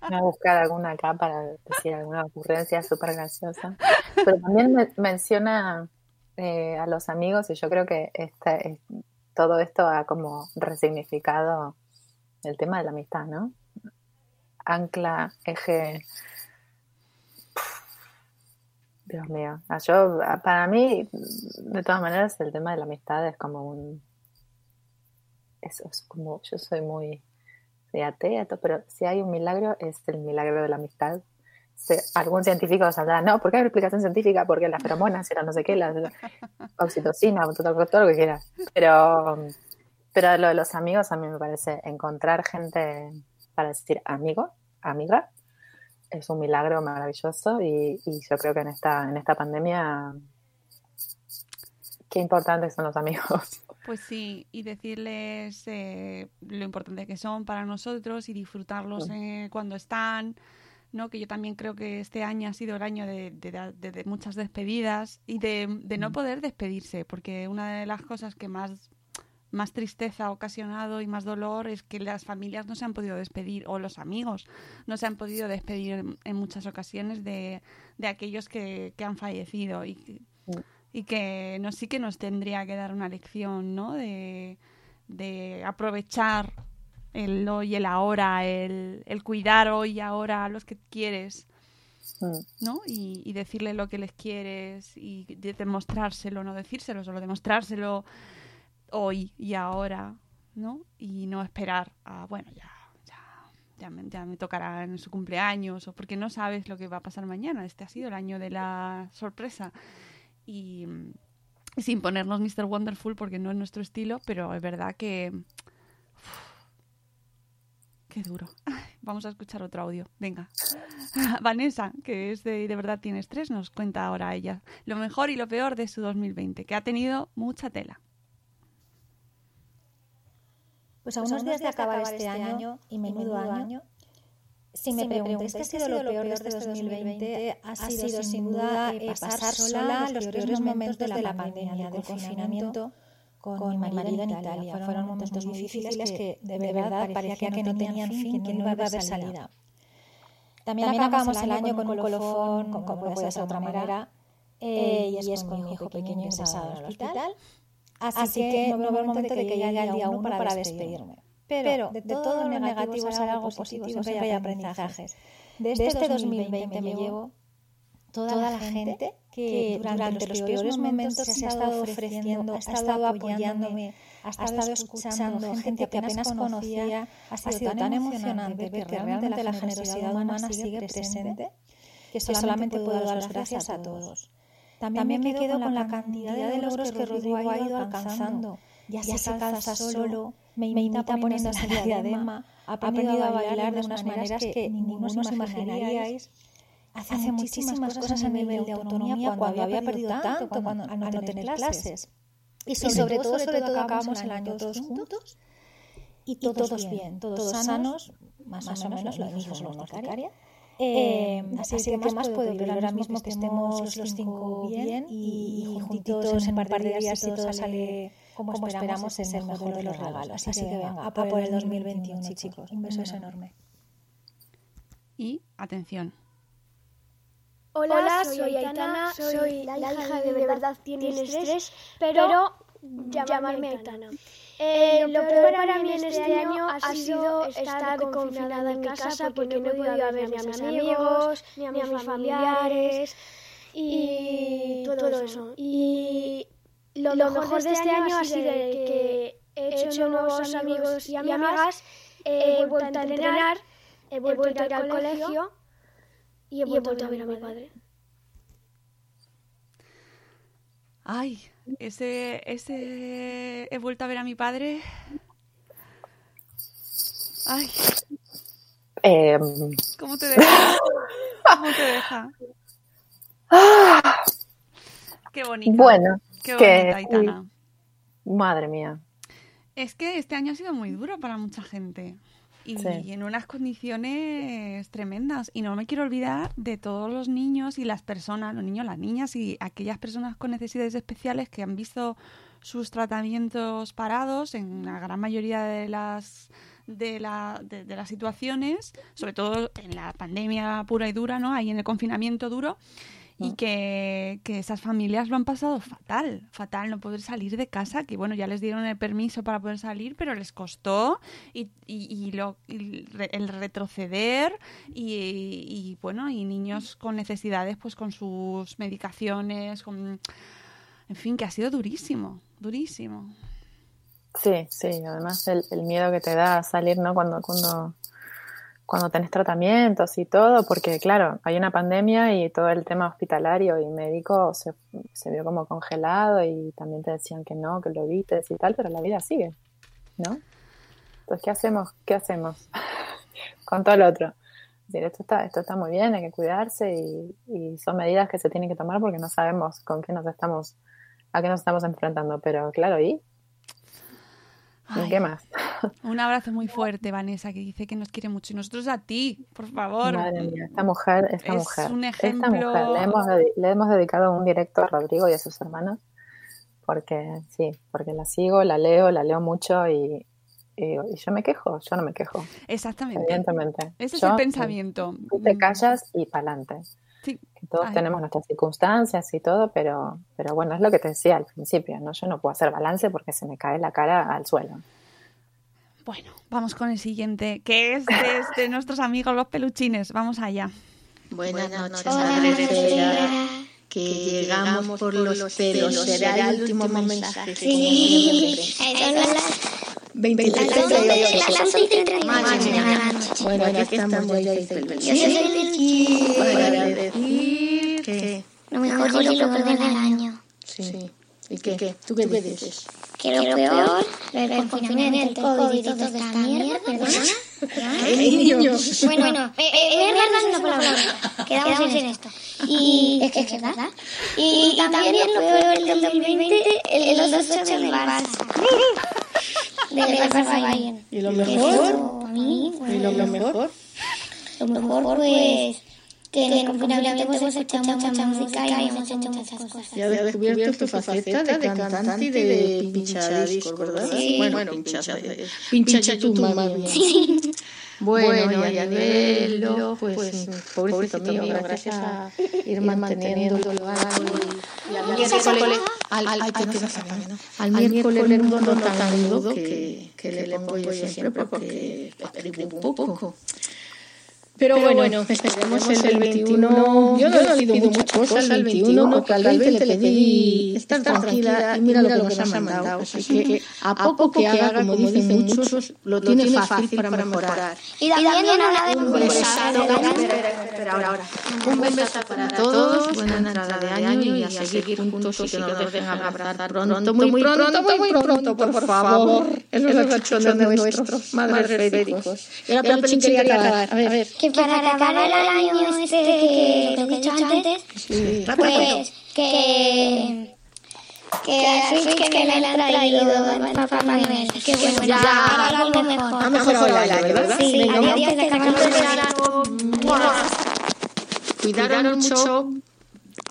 Voy a buscar alguna acá para decir alguna ocurrencia súper graciosa. Pero también menciona eh, a los amigos y yo creo que este, todo esto ha como resignificado el tema de la amistad, ¿no? Ancla, eje. Dios mío. Ah, ah, para mí, de todas maneras, el tema de la amistad es como un. Eso es como. Yo soy muy. Soy atea, pero si hay un milagro, es el milagro de la amistad. algún científico saldrá, no, porque hay una explicación científica, porque las feromonas eran no sé qué, la, oxitocina, todo, todo lo que quieras. Pero pero lo de los amigos a mí me parece encontrar gente para decir amigo, amiga, es un milagro maravilloso y, yo creo que en esta, en esta pandemia qué importantes son los amigos. [laughs] Pues sí, y decirles eh, lo importante que son para nosotros y disfrutarlos eh, cuando están, ¿no? Que yo también creo que este año ha sido el año de, de muchas despedidas y de, no mm. poder despedirse, porque una de las cosas que más más tristeza ha ocasionado y más dolor es que las familias no se han podido despedir o los amigos no se han podido despedir en, muchas ocasiones de, aquellos que, han fallecido y, y que no, sí que nos tendría que dar una lección ¿no? de, aprovechar el hoy y el ahora, el, cuidar hoy y ahora a los que quieres. ¿no? Y, y, decirle lo que les quieres y demostrárselo, no decírselo, solo demostrárselo hoy y ahora, ¿no? Y no esperar a, bueno, ya, ya me, ya me tocará en su cumpleaños o porque no sabes lo que va a pasar mañana. Este ha sido el año de la sorpresa. Y sin ponernos Mr. Wonderful porque no es nuestro estilo, pero es verdad que... Qué duro. [laughs] Vamos a escuchar otro audio. Venga. [laughs] Vanessa, que es de De verdad tienes tres, nos cuenta ahora ella lo mejor y lo peor de su 2020, que ha tenido mucha tela. Pues a unos días de acabar este año y menudo año, si me preguntáis qué ha sido lo peor de este 2020, ha sido sin duda eh, pasar sola los peores momentos de la pandemia, del confinamiento con mi marido en Italia. Fueron momentos muy difíciles que de verdad parecía que no tenían fin, que no iba a haber salida. También acabamos el año con un colofón, como puede ser de otra manera, eh, y es con mi hijo pequeño ingresado en el hospital. Así que no veo el momento de que llegue el día uno para despedirme. Pero de todo lo negativo sale algo positivo, siempre hay aprendizajes. De este 2020 me llevo toda la gente que durante los peores momentos se ha estado ofreciendo, ha estado apoyándome, ha estado escuchando gente que apenas conocía, ha sido tan emocionante ver que realmente la generosidad humana sigue presente, que solamente puedo dar las gracias a todos. También me quedo con la cantidad de logros que Rodrigo ha ido alcanzando, ya se calza solo, me imita poniendo la diadema, ha aprendido a bailar de unas maneras que ninguno os imaginaríais, hace, muchísimas cosas a nivel de autonomía cuando había perdido tanto cuando, al no tener clases. Y sobre, todo, sobre todo, acabamos el año todos juntos y todos, bien, todos sanos, más, o menos lo mismo. Eh, así, que, ¿qué más puedo pedir ahora mismo que estemos los cinco bien y, juntitos en un par de días y todo sale como, esperamos, es el mejor de los regalos. Así, que venga, a por el 2021, chicos. Un beso enorme. Y atención. Hola, soy Aitana, soy la hija de, de verdad tienes tres, pero llamarme Aitana. Eh, lo peor para mí en este año ha sido estar confinada en mi casa porque no he podido ver ni a mis amigos, ni a mis familiares y todo eso. Y lo mejor de este año ha sido que he hecho nuevos amigos y amigas, he vuelto a entrenar, he vuelto a ir al colegio y he vuelto a ver a mi padre. Ay, ese, ese he vuelto a ver a mi padre. Ay. Eh... ¿Cómo te deja? ¿Cómo te deja? Qué bonita. Bueno, Qué bonita, Aitana. Madre mía. Es que este año ha sido muy duro para mucha gente y en unas condiciones tremendas. Y no me quiero olvidar de todos los niños y las personas, los niños, las niñas y aquellas personas con necesidades especiales que han visto sus tratamientos parados en la gran mayoría de las de, la, de, las situaciones, sobre todo en la pandemia pura y dura, ¿no? Ahí en el confinamiento duro y que, esas familias lo han pasado fatal, fatal no poder salir de casa, que bueno, ya les dieron el permiso para poder salir, pero les costó y, y, lo, el retroceder y, bueno, y niños con necesidades pues con sus medicaciones, con... En fin, que ha sido durísimo, durísimo. Sí, sí, además el, el miedo que te da salir, ¿no? Cuando, cuando cuando tenés tratamientos y todo, porque claro, hay una pandemia y todo el tema hospitalario y médico se, se vio como congelado y también te decían que no, que lo evites y tal, pero la vida sigue, ¿no? Entonces, ¿qué hacemos? ¿Qué hacemos [laughs] con todo el otro? decir, esto está, esto está muy bien, hay que cuidarse y, y, son medidas que se tienen que tomar porque no sabemos con qué nos estamos, a qué nos estamos enfrentando, pero claro, ¿y? ¿Y qué más? [laughs] Un abrazo muy fuerte, Vanessa, que dice que nos quiere mucho. Y nosotros a ti, por favor. Madre mía, esta mujer, esta es mujer. Un ejemplo... Esta mujer. Le hemos, le hemos dedicado un directo a Rodrigo y a sus hermanos. Porque, sí, porque la sigo, la leo, la leo mucho y, y, yo me quejo, yo no me quejo. Exactamente. Evidentemente. Ese yo, es el pensamiento. Tú te callas y pa'lante. Sí. Que todos Ay. tenemos nuestras circunstancias y todo, pero, pero bueno, es lo que te decía al principio, ¿no? Yo no puedo hacer balance porque se me cae la cara al suelo. Bueno, vamos con el siguiente, que es de, [laughs] de nuestros amigos los peluchines. Vamos allá. Buenas noches, que llegamos por los pelos. Será el último mensaje. 23 de las 11 y 39 Madre de la mía. noche. Bueno, aquí estamos ya el Para decir que... Lo mejor y lo peor del año. Sí. ¿Y qué? ¿Tú qué dices? Que lo peor, el confinamiento, el COVID y toda esta mierda, perdona. ¡Ay, niños! Bueno, [laughs] bueno, eh, eh, mierda es una palabra. Quedamos en esto. Y es que es verdad. Y también lo peor del 2020, el 2-8 [laughs] del Barça. Del Barça Bayern. ¿Y lo mejor? eso, a mí, ¿Y lo mejor? Lo mejor, pues, que en el confinamiento hemos escuchado mucha música y hemos hecho muchas cosas. Ya has descubierto tu faceta de cantante y de pinchadiscos, ¿verdad? Sí. Bueno, pinchada. Pincha tú, mami. [laughs] Bueno, y a nivel, pues, pobrecito mío, gracias a ir manteniéndolo algo y al miércoles, al, al, al, al miércoles el mundo tan nudo que, que le pongo yo siempre porque escribo un poco. Pero, bueno, esperemos el 21. Yo no le pido muchas cosas al 21, porque al 20 le pedí estar tranquila y mira lo que nos ha mandado. Así que a poco que haga, como dicen muchos, lo tiene fácil para mejorar. Y también una de Un besazo. Un besazo para todos, buena entrada de año y a seguir juntos y que nos dejen abrazar pronto, muy pronto, muy pronto, por favor. Es los cachones de nuestros madres féricos. Y ahora Pelín quería acabar. A ver. Que para acabar el año este que, lo que he dicho antes, Sí. pues que que así que me la han traído Papá Noel. Que bueno, Ya. ya algo mejor. Ha mejorado el año, ¿verdad? Sí, Venga, adiós, que acabamos de algo. Cuidaron mucho.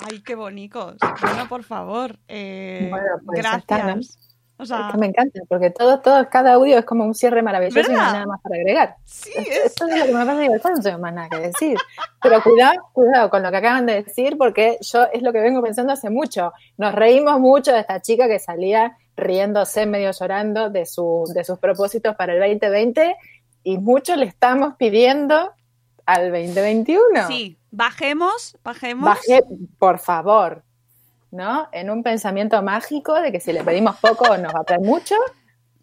Ay, qué bonitos. Bueno, por favor. eh, Bueno, pues gracias. O sea, Es que me encanta, porque todo, todo, cada audio es como un cierre maravilloso y no hay nada más para agregar. Sí, Esto es lo que me pasa, esto no tengo más nada que decir. Pero cuidado, cuidado con lo que acaban de decir, porque yo es lo que vengo pensando hace mucho. Nos reímos mucho de esta chica que salía riéndose, medio llorando de, su, de sus propósitos para el 2020 y mucho le estamos pidiendo al 2021. sí, bajemos, bajemos. Baje, por favor, ¿no? En un pensamiento mágico de que si le pedimos poco [laughs] nos va a traer mucho,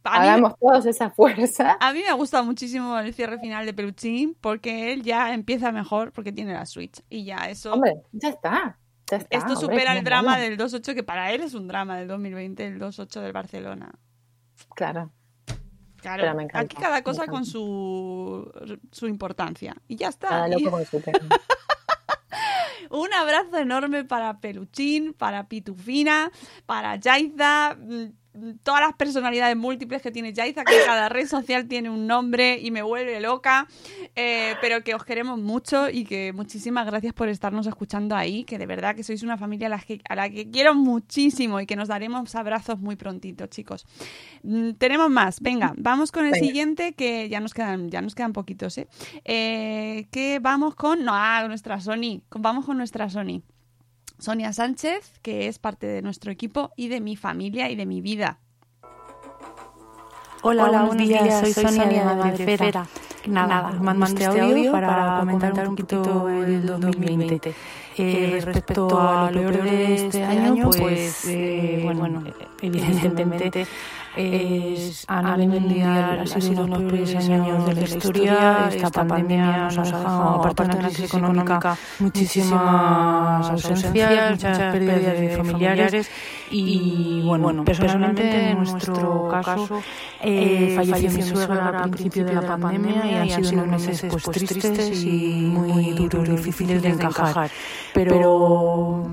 A mí- hagamos todos esa fuerza. A mí me ha gustado muchísimo el cierre final de Peluchín porque él ya empieza mejor porque tiene la Switch y ya eso. Hombre, ya está. ya está, esto hombre, supera el drama malo. del 2-8 que para él es un drama del 2020, el 2-8 del Barcelona. Claro. Claro, Pero me encanta, aquí cada cosa con su, su importancia. Y ya está. Cada Y- loco con su. [laughs] Un abrazo enorme para Peluchín, para Pitufina, para Yaiza, mm, todas las personalidades múltiples que tiene Yaiza, que cada red social tiene un nombre y me vuelve loca, eh, pero que os queremos mucho y que muchísimas gracias por estarnos escuchando ahí, que de verdad que sois una familia a la que, a la que quiero muchísimo y que nos daremos abrazos muy prontito, chicos. Mm, tenemos más, venga, vamos con el Venga. siguiente que ya nos quedan, ya nos quedan poquitos, ¿eh? Eh, que vamos con, no, ah, nuestra Sony, vamos con nuestra Sony. Sonia Sánchez, que es parte de nuestro equipo y de mi familia y de mi vida. Hola, buenos, días, soy Sonia, de Madrefera. Nada, os mando este audio para comentar un poquito el 2020. Eh, respecto a lo peor de este año, pues, eh, bueno, evidentemente es, a nivel mundial ha sido uno de los peores años de la historia. Esta pandemia nos ha dejado, aparte de la crisis económica, muchísimas ausencias, muchas pérdidas de familiares y, bueno, personalmente en nuestro caso eh, falleció mi suegra al principio de la pandemia y han sido unos meses pues, tristes y muy duros y difíciles de encajar. Pero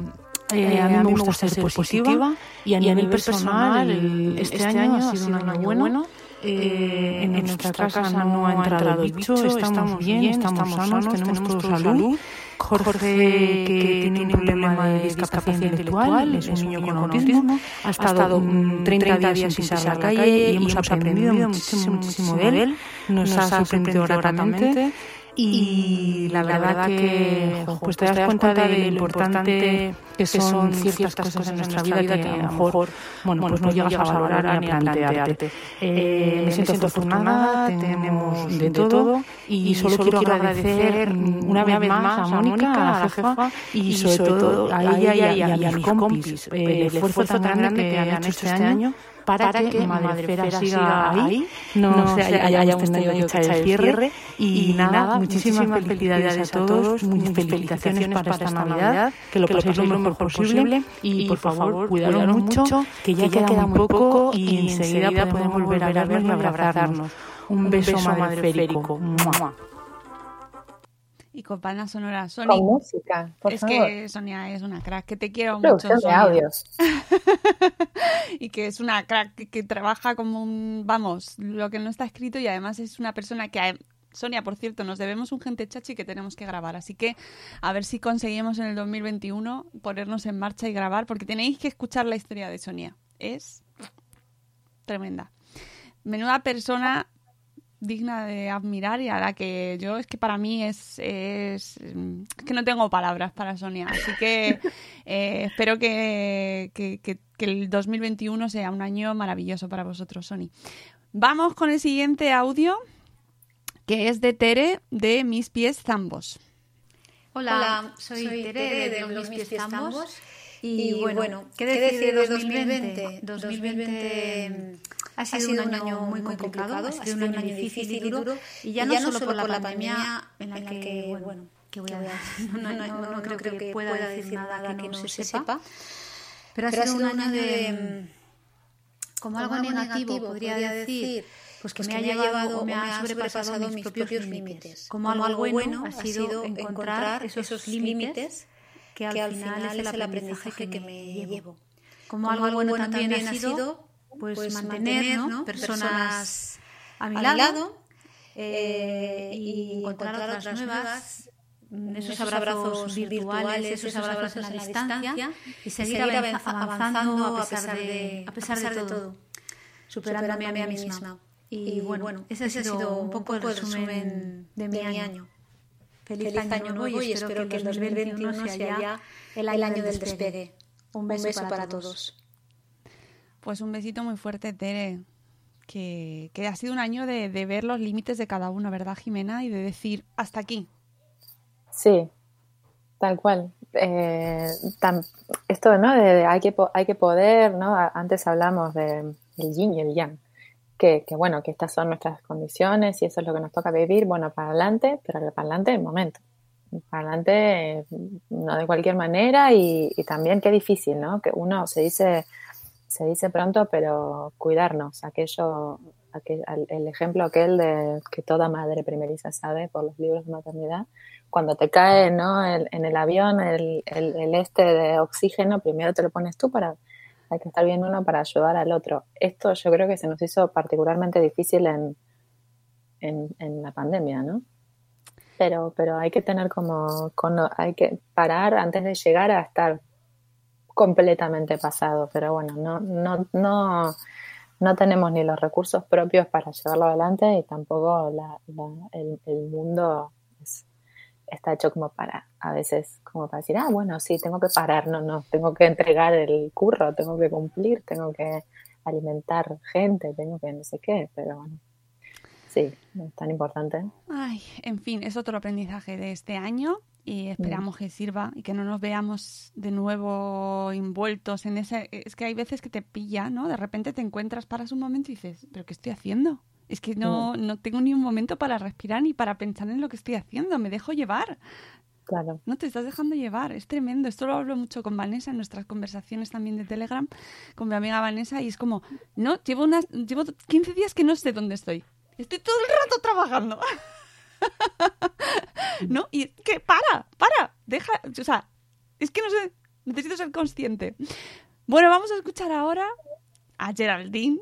eh, a mí me gusta ser positiva y a nivel personal el- este año ha sido un año bueno. Eh, en nuestra casa no ha entrado el bicho, estamos bien, estamos sanos, tenemos todos salud. Jorge, que tiene un problema de discapacidad intelectual, es un niño con autismo, ha estado mm, 30 días sin pisar la calle y hemos aprendido muchísimo, muchísimo de él, nos ha sorprendido gratamente y la verdad que jo, pues te das cuenta de lo importante que son ciertas cosas en nuestra vida que a lo mejor, bueno, pues no llegas a valorar ni a plantearte. Eh, me siento afortunada, tenemos de todo y solo quiero agradecer una vez más a Mónica, a la jefa y sobre todo a ella y a mis compis el esfuerzo tan grande que han hecho este año para, que, Madrefera siga ahí, no, se haya, hayamos tenido que echar el cierre. Y, nada, muchísimas felicidades a todos, muchas felicitaciones para esta Navidad, que lo paséis lo mejor posible y por favor, cuidaros mucho, que ya queda muy poco y enseguida podemos volver a vernos y abrazarnos. Un beso madreférico. Y con banda sonora. Sonia, Con música, por es favor. que Sonia es una crack, que te quiero Producción mucho. de Sonia. audios. [laughs] y que es una crack que, que trabaja como un, vamos, lo que no está escrito y además es una persona que, a- Sonia, por cierto, nos debemos un gente chachi que tenemos que grabar, así que a ver si conseguimos en el 2021 ponernos en marcha y grabar, porque tenéis que escuchar la historia de Sonia. Es tremenda. Menuda persona digna de admirar y a la que yo es que para mí es, es, es que no tengo palabras para Sonia. Así que [laughs] eh, espero que, que- que- que el 2021 sea un año maravilloso para vosotros Sony. Vamos con el siguiente audio que es de Tere de Mis Pies Zambos. Hola, soy, Tere, de, Los Pies Zambos. Y, bueno, ¿qué decir de 2020? 2020 ha sido, un año muy complicado, ha sido un año difícil y duro. Y ya, no, solo por la pandemia, en la que, bueno, que voy a [laughs] decir? No, [laughs] no, no, no creo que pueda decir nada que no se sepa. Pero ha sido un año de, como algo negativo, podría decir, pues que me ha llevado, me ha sobrepasado mis propios límites. Como algo bueno ha sido encontrar esos límites que al final es el aprendizaje que me llevo. Como algo bueno también ha sido pues mantener ¿no? personas a mi lado eh, y encontrar otras nuevas esos abrazos virtuales, esos abrazos a la distancia y seguir avanzando a pesar de, a pesar de todo, superándome a mí misma. Y bueno, ese ha sido un poco el resumen de mi año. Feliz año nuevo y espero que el 2021 sea ya el año del despegue. Un beso para todos. Pues un besito muy fuerte Tere que, que ha sido un año de, de ver los límites de cada uno verdad Jimena y de decir hasta aquí Sí, tal cual. Eh, tan- esto, ¿no? De, hay, que, hay que poder, ¿no? Antes hablamos de el yin y el yang. Que, que bueno, que estas son nuestras condiciones y eso es lo que nos toca vivir. Bueno, para adelante, pero para adelante el momento. Para adelante, eh, no de cualquier manera y, y también qué difícil, ¿no? Que uno se dice, se dice pronto, pero cuidarnos. Aquello, el ejemplo aquel de que toda madre primeriza sabe por los libros de maternidad, cuando te cae ¿no? en el avión el, este de oxígeno, primero te lo pones tú para, hay que estar bien uno para ayudar al otro. Esto yo creo que se nos hizo particularmente difícil en, en, en la pandemia, ¿no? Pero, pero hay que tener como, cono- hay que parar antes de llegar a estar completamente pasado, pero bueno, no, no, no, no tenemos ni los recursos propios para llevarlo adelante y tampoco la, el, mundo es- está hecho como para, a veces, como para decir, ah, bueno, sí, tengo que parar, no, no, tengo que entregar el curro, tengo que cumplir, tengo que alimentar gente, tengo que no sé qué, pero bueno, sí, es tan importante. Ay, en fin, es otro aprendizaje de este año y esperamos que sirva y que no nos veamos de nuevo envueltos en ese... Es que hay veces que te pilla, ¿no? De repente te encuentras, paras un momento y dices, ¿pero qué estoy haciendo? Es que no, no tengo ni un momento para respirar ni para pensar en lo que estoy haciendo, me dejo llevar. Claro. No te estás dejando llevar, es tremendo. Esto lo hablo mucho con Vanessa en nuestras conversaciones también de Telegram, con mi amiga Vanessa, y es como, no, llevo, unas, llevo 15 días que no sé dónde estoy. Estoy todo el rato trabajando. [laughs] [laughs] ¿No? Y que para, para, deja, o sea, es que no sé, necesito ser consciente. Bueno, vamos a escuchar ahora a Geraldine,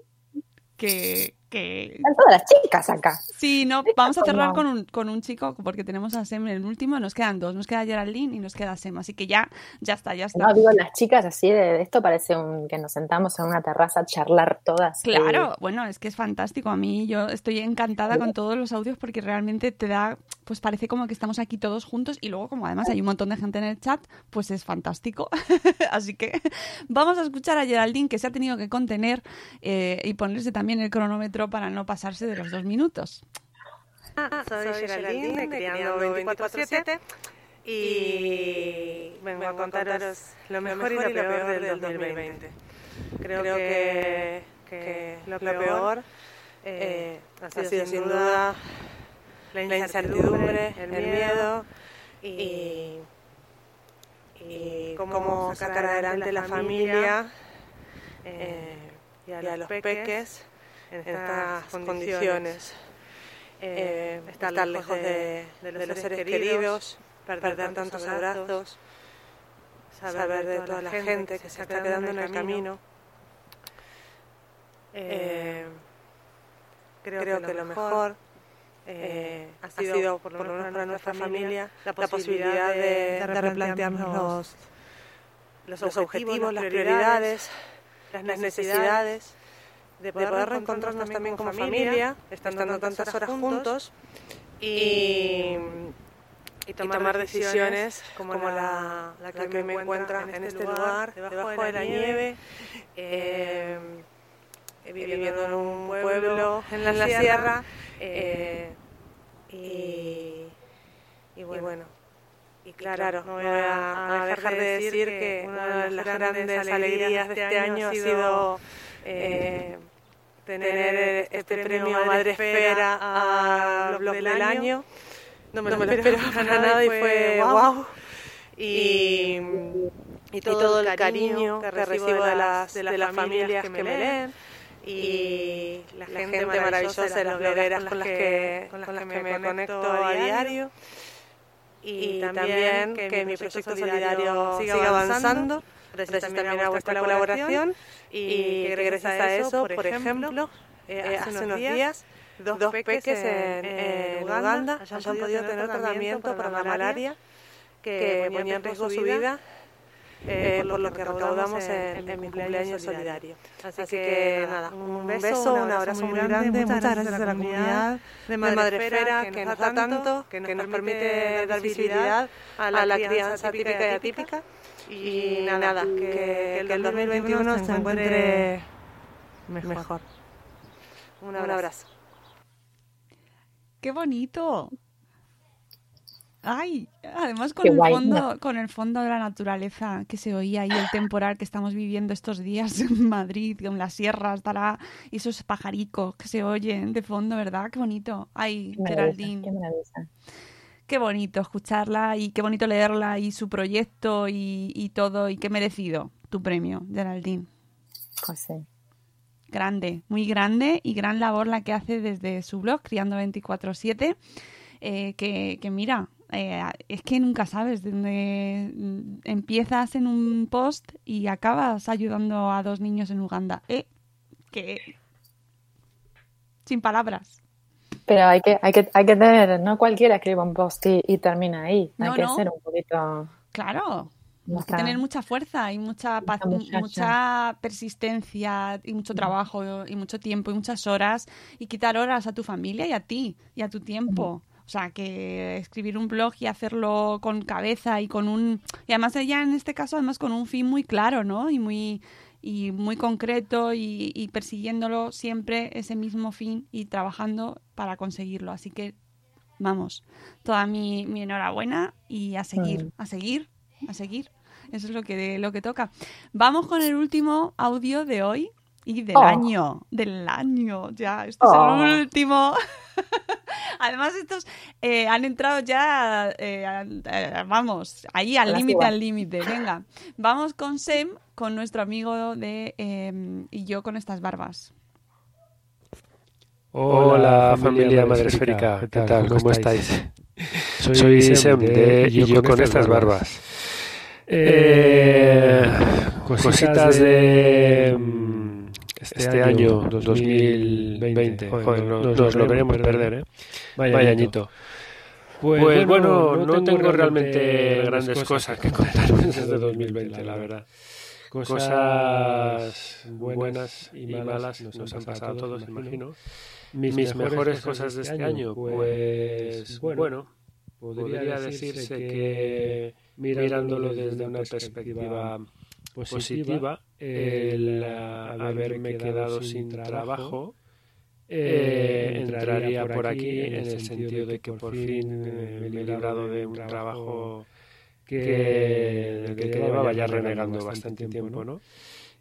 que, que... Están todas las chicas acá. Sí, no, vamos a cerrar con un, con un chico porque tenemos a Sem en el último, nos quedan dos, nos queda Geraldine y nos queda Sem, así que ya, ya está, ya está. No, digo, las chicas así de, esto parece un, que nos sentamos en una terraza a charlar todas. Claro, bueno, es que es fantástico. A mí yo estoy encantada con todos los audios porque realmente te da, pues parece como que estamos aquí todos juntos y luego como además hay un montón de gente en el chat, pues es fantástico. [laughs] así que vamos a escuchar a Geraldine que se ha tenido que contener eh, y ponerse también el cronómetro para no pasarse de los dos minutos. soy, Geraldine, de Criando 24-7 y vengo a contaros lo mejor y lo peor del 2020. Creo que, que lo peor eh, ha sido sin duda la incertidumbre, el miedo y, y cómo sacar adelante la familia eh, y a los peques en estas condiciones. Eh, estar lejos de, los seres queridos, perder tantos abrazos, saber de toda la gente que se está quedando en el camino. Eh, creo, que lo mejor eh, ha, sido, por lo menos para nuestra familia, la posibilidad de, replantearnos los, los objetivos, las prioridades, las necesidades de poder, reencontrarnos también como familia, estando tantas horas juntos y, y tomar, decisiones como, la, la, que, me encuentra en este, este lugar, debajo de la nieve, eh, viviendo en un pueblo en la, sierra. Eh, y, y, bueno, y claro, no voy a, dejar de decir que una de las grandes alegrías de este año ha sido eh, tener este premio Madre Esfera a blog del año. No me, lo espero para nada y fue wow. Y, y, todo, el cariño que recibo de las, de las, familias que me leen y la gente maravillosa de las blogueras con las que, con las que me conecto a diario. y también que mi proyecto solidario siga avanzando gracias también a vuestra colaboración y que gracias a eso, por ejemplo, eh, eh, hace unos días dos peques en, Uganda hayan podido tener tratamiento para la malaria que ponía en riesgo su vida eh, por lo que recaudamos en, en mi cumpleaños solidario. Así, que, nada, un beso, un abrazo muy grande, muchas gracias a la comunidad de Madrefera que nos da tanto, que nos permite dar visibilidad a la crianza típica y atípica. Y nada, que, el 2021 se encuentre mejor. Un abrazo. ¡Qué bonito! Ay, además con el fondo, con el fondo de la naturaleza que se oía y el [gasps] temporal que estamos viviendo estos días en Madrid, con las sierras, estará, y esos pajaricos que se oyen de fondo, ¿verdad? Qué bonito. Ay, Geraldine. Qué bonito escucharla y qué bonito leerla y su proyecto y, todo y qué merecido tu premio, Geraldine. Pues grande, muy grande y gran labor la que hace desde su blog, Criando 24-7, eh, que, que, mira, eh, es que nunca sabes de dónde mm, empiezas en un post y acabas ayudando a dos niños en Uganda. Eh, que sin palabras. Pero hay que, hay que, hay que tener, no cualquiera escribe un post y, termina ahí. Hay que ser un poquito. Claro. Hay que tener mucha fuerza y mucha, mucha persistencia y mucho trabajo y mucho tiempo y muchas horas y quitar horas a tu familia y a ti y a tu tiempo. O sea, que escribir un blog y hacerlo con cabeza y con un... Y además ella en este caso, además con un fin muy claro, ¿no? Y muy, y muy concreto y, persiguiéndolo siempre ese mismo fin y trabajando para conseguirlo. Así que, vamos, toda mi, mi enhorabuena y a seguir, a seguir, a seguir. Eso es lo que, lo que toca. Vamos con el último audio de hoy y del oh. año, del año, ya, este es el oh. último. [laughs] Además, estos eh, han entrado ya, eh, eh, vamos, ahí al límite, al límite. Venga, vamos con Sem, con nuestro amigo de em, y yo con estas barbas. Hola, familia madresférica, ¿qué tal? ¿Cómo, estáis? Soy, Sem de y yo con estas barbas. cositas de este año 2020, joder, nos, lo queremos perder, ¿eh? Vaya, añito. Pues, pues bueno, no tengo realmente grandes cosas que contar [laughs] desde 2020, la verdad. Cosas buenas y malas nos han pasado a todos, imagino. Mis, mejores cosas de este, año, pues, pues bueno, podría decirse que mirándolo desde una perspectiva positiva, el haberme quedado sin trabajo eh, entraría por aquí en el sentido de que por fin me he librado de un trabajo que, que, que llevaba ya renegando bastante tiempo, ¿no?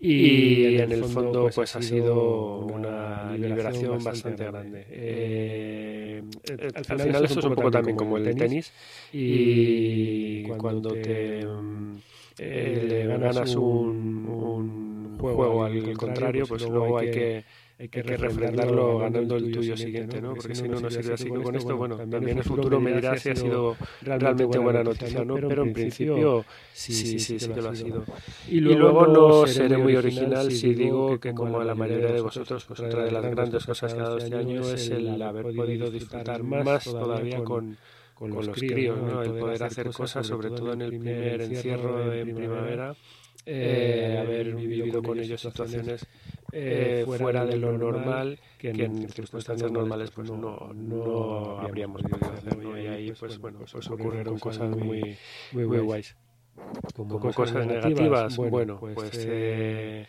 Y, en el fondo pues, pues ha sido una liberación bastante grande. Eh, al, final, esto es un poco también como el tenis y cuando te mm, eh, le ganas un, un juego al contrario pues, pues luego hay que hay que, refrendarlo ganando el tuyo siguiente, ¿no? Porque si no, no sirve así. Con esto, bueno, también el futuro me dirá si ha sido realmente buena noticia no, pero en principio sí, sí, sí, sí que lo ha sido. Y luego no seré muy original si digo que como a la mayoría de vosotros, pues otra de las grandes cosas que ha dado este año es el haber podido disfrutar más todavía con con los críos, ¿no? el poder hacer cosas, sobre todo en el primer encierro en primavera, eh, haber vivido con ellos situaciones eh, fuera de lo normal, que en, circunstancias normales pues no, no habríamos hacerlo. Y ahí pues bueno, pues ocurrieron cosas muy, muy, muy guays. Como, cosas negativas, bueno, pues, pues eh,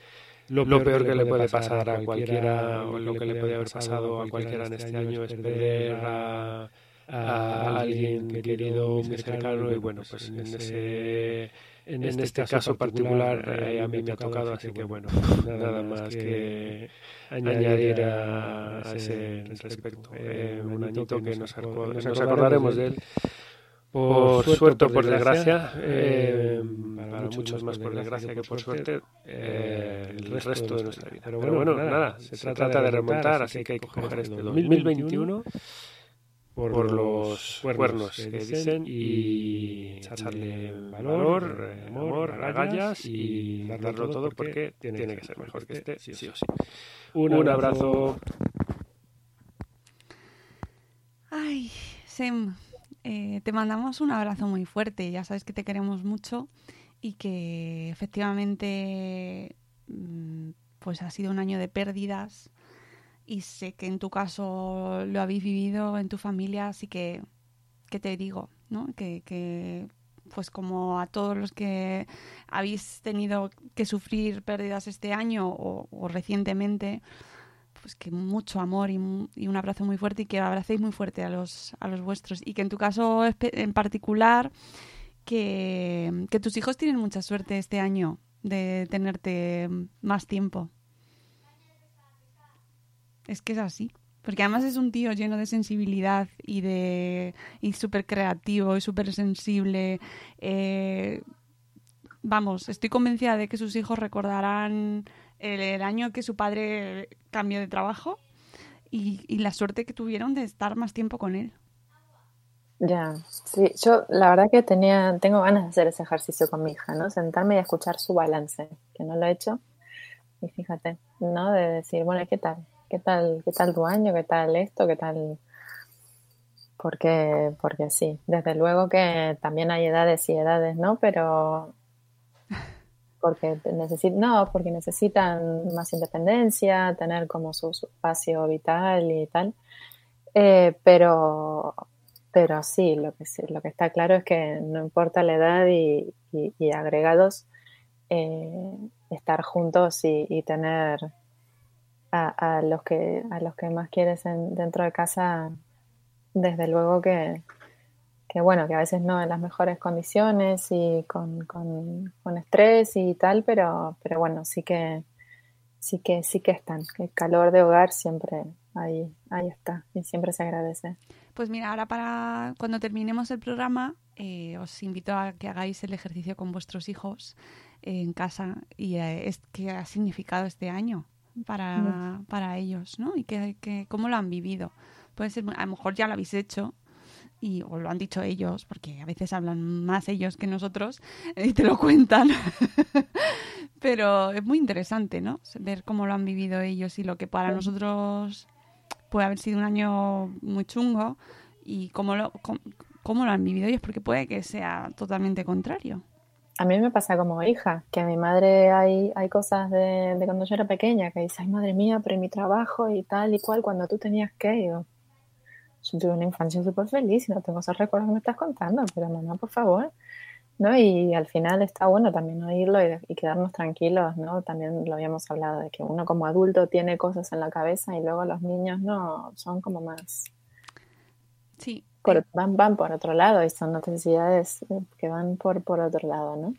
lo, peor que le puede pasar a cualquiera, o lo que le puede haber pasado a cualquiera en este año es perder a, a alguien querido, muy cercano, y bueno, pues en ese en, este, este caso particular eh, a mí me ha tocado, así que bueno, [laughs] nada más que añadir a, ese respecto. Eh, un añito que nos, nos acordaremos de él por, suerte o por desgracia, eh, para muchos más por desgracia que por suerte, el resto de nuestra vida. Pero bueno, nada, se trata de remontar, así que hay que coger este 2021 por, los cuernos que dicen y echarle valor, eh, amor, agallas y darlo todo porque tiene que ser mejor que este, sí o sí. Un abrazo. Ay, Sem, eh, te mandamos un abrazo muy fuerte. Ya sabes que te queremos mucho y que efectivamente mm, pues ha sido un año de pérdidas y sé que en tu caso lo habéis vivido en tu familia, así que, ¿qué te digo? ¿no? Que, que, pues como a todos los que habéis tenido que sufrir pérdidas este año o, recientemente, pues que mucho amor y, un abrazo muy fuerte y que abracéis muy fuerte a los, a los vuestros. Y que en tu caso en particular, que, que tus hijos tienen mucha suerte este año de tenerte más tiempo. Es que es así. Porque además es un tío lleno de sensibilidad y de y súper creativo y súper sensible. Eh, vamos, estoy convencida de que sus hijos recordarán el, año que su padre cambió de trabajo y, y, la suerte que tuvieron de estar más tiempo con él. Ya, sí, yo la verdad que tenía, tengo ganas de hacer ese ejercicio con mi hija, ¿no? Sentarme y escuchar su balance, que no lo he hecho. Y fíjate, ¿no? De decir, bueno, ¿qué tal? ¿Qué tal, qué tal tu año? ¿Qué tal esto? ¿Qué tal? Porque, porque sí, desde luego que también hay edades y edades, ¿no? Pero porque necesitan, no, porque necesitan más independencia, tener como su, espacio vital y tal. Eh, pero, pero sí, lo que, lo que está claro es que no importa la edad y, agregados, eh, estar juntos y tener a, los que a los que más quieres dentro de casa desde luego que, que, bueno que a veces no en las mejores condiciones y con, con, estrés y tal pero pero bueno sí que sí que sí que están. El calor de hogar siempre ahí ahí está y siempre se agradece. Pues mira ahora para cuando terminemos el programa eh, os invito a que hagáis el ejercicio con vuestros hijos en casa y eh, es que ha significado este año para, para ellos, ¿no? Y que, que, cómo lo han vivido. Puede ser, a lo mejor ya lo habéis hecho y o lo han dicho ellos, porque a veces hablan más ellos que nosotros [laughs] y te lo cuentan. [laughs] Pero es muy interesante, ¿no? Ver cómo lo han vivido ellos y lo que para nosotros puede haber sido un año muy chungo y cómo lo, cómo, lo han vivido ellos, porque puede que sea totalmente contrario. A mí me pasa como hija, que a mi madre hay, hay cosas de, cuando yo era pequeña, que dice, ay madre mía, pero mi trabajo y tal y cual, cuando tú tenías que, yo, yo tuve una infancia súper feliz y no tengo esos recuerdos que me estás contando, pero mamá, por favor. ¿no? Y al final está bueno también oírlo y, quedarnos tranquilos, ¿no? También lo habíamos hablado de que uno como adulto tiene cosas en la cabeza y luego los niños no, son como más... Sí. Van, van por otro lado y son necesidades que van por, por otro lado, ¿no?